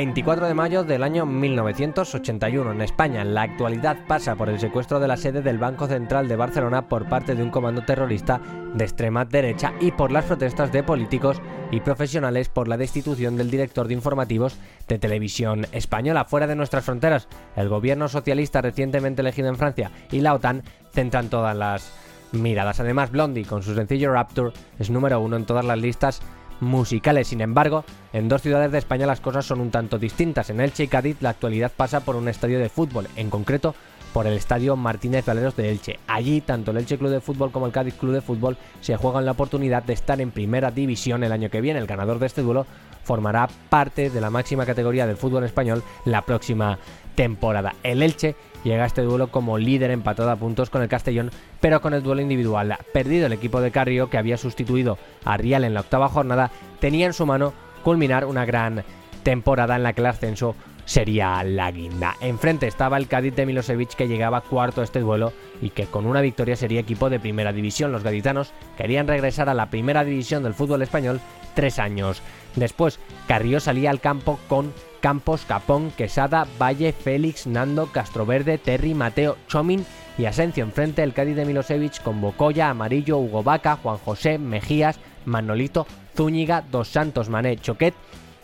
24 de mayo del año 1981 en España. La actualidad pasa por el secuestro de la sede del Banco Central de Barcelona por parte de un comando terrorista de extrema derecha y por las protestas de políticos y profesionales por la destitución del director de informativos de televisión española fuera de nuestras fronteras. El gobierno socialista recientemente elegido en Francia y la OTAN centran todas las miradas. Además, Blondie con su sencillo Rapture es número uno en todas las listas musicales. Sin embargo, en dos ciudades de España las cosas son un tanto distintas. En Elche y Cádiz la actualidad pasa por un estadio de fútbol, en concreto por el estadio Martínez Valeros de Elche. Allí, tanto el Elche Club de Fútbol como el Cádiz Club de Fútbol se juegan la oportunidad de estar en primera división el año que viene. El ganador de este duelo formará parte de la máxima categoría del fútbol español la próxima temporada. El Elche llega a este duelo como líder empatado a puntos con el Castellón, pero con el duelo individual perdido el equipo de Carrio que había sustituido a Rial en la octava jornada, tenía en su mano culminar una gran temporada en la que el ascenso sería la guinda. Enfrente estaba el Cádiz de Milosevic que llegaba cuarto a este duelo y que con una victoria sería equipo de primera división. Los gaditanos querían regresar a la primera división del fútbol español tres años después. Carrillo salía al campo con Campos, Capón, Quesada, Valle, Félix, Nando, Castroverde, Terry, Mateo, Chomin y Asencio. Enfrente el Cádiz de Milosevic con Bocoya, Amarillo, Hugo Vaca, Juan José, Mejías, Manolito, Zúñiga, Dos Santos, Mané, Choquet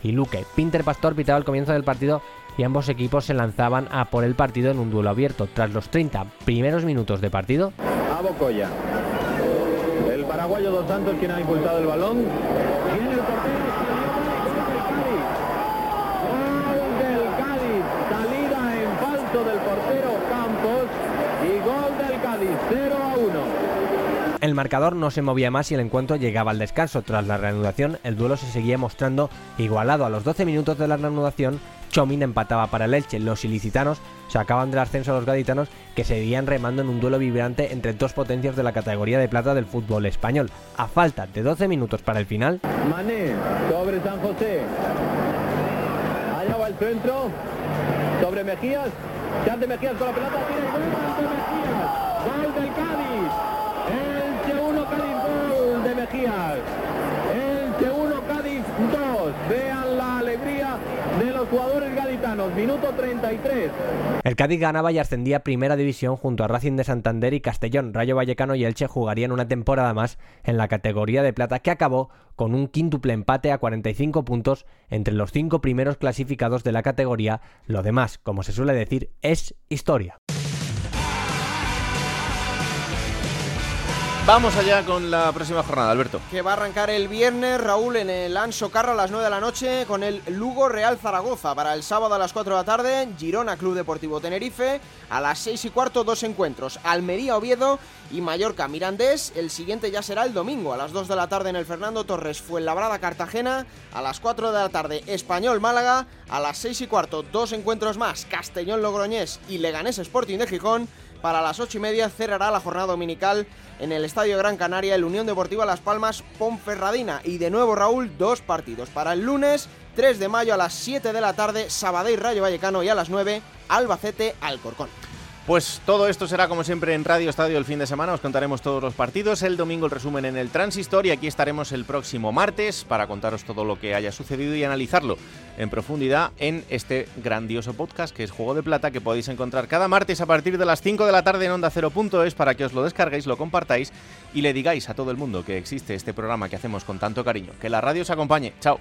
y Luque. Pinter Pastor pitaba el comienzo del partido y ambos equipos se lanzaban a por el partido en un duelo abierto. Tras los 30 primeros minutos de partido, a Bocoya. El paraguayo Dos Santos quien ha impulsado el balón. Gol del Cádiz. Salida en falso del portero Campos. Y gol del Cádiz. 0 a 1. El marcador no se movía más y el encuentro llegaba al descanso. Tras la reanudación, el duelo se seguía mostrando igualado. A los 12 minutos de la reanudación, Chomin empataba para el Elche. Los ilicitanos sacaban del ascenso a los gaditanos que seguían remando en un duelo vibrante entre dos potencias de la categoría de plata del fútbol español. A falta de 12 minutos para el final, Mané sobre San José. Allá va el centro. Sobre Mejías. Se hace Mejías con la pelota. Gol del Cádiz. El 1 Cádiz gol de Mejías. El 1 Cádiz 2. Vean la alegría de los jugadores gaditanos. Minuto 33. el Cádiz ganaba y ascendía a primera división junto a Racing de Santander y Castellón. Rayo Vallecano y Elche jugarían una temporada más en la categoría de plata que acabó con un quíntuple empate a 45 puntos entre los cinco primeros clasificados de la categoría. Lo demás, como se suele decir, es historia. Vamos allá con la próxima jornada, Alberto. Que va a arrancar el viernes, Raúl, en el Anso Carro a las 9 de la noche con el Lugo Real Zaragoza. Para el sábado a las 4 de la tarde, Girona Club Deportivo Tenerife. A las 6 y cuarto, dos encuentros. Almería Oviedo y Mallorca Mirandés. El siguiente ya será el domingo a las 2 de la tarde en el Fernando Torres Fuenlabrada Cartagena. A las 4 de la tarde, Español Málaga. A las 6 y cuarto, dos encuentros más. Castellón Logroñés y Leganés Sporting de Gijón. Para las 8 y media cerrará la jornada dominical en el Estadio Gran Canaria el Unión Deportiva Las Palmas Ponferradina. Y de nuevo, Raúl, dos partidos. Para el lunes, 3 de mayo a las 7 de la tarde, Sabadell Rayo Vallecano y a las 9, Albacete Alcorcón. Pues todo esto será como siempre en Radio Estadio el fin de semana. Os contaremos todos los partidos. El domingo el resumen en el Transistor y aquí estaremos el próximo martes para contaros todo lo que haya sucedido y analizarlo en profundidad en este grandioso podcast que es Juego de Plata que podéis encontrar cada martes a partir de las 5 de la tarde en Onda 0.es para que os lo descarguéis, lo compartáis y le digáis a todo el mundo que existe este programa que hacemos con tanto cariño. Que la radio os acompañe. Chao.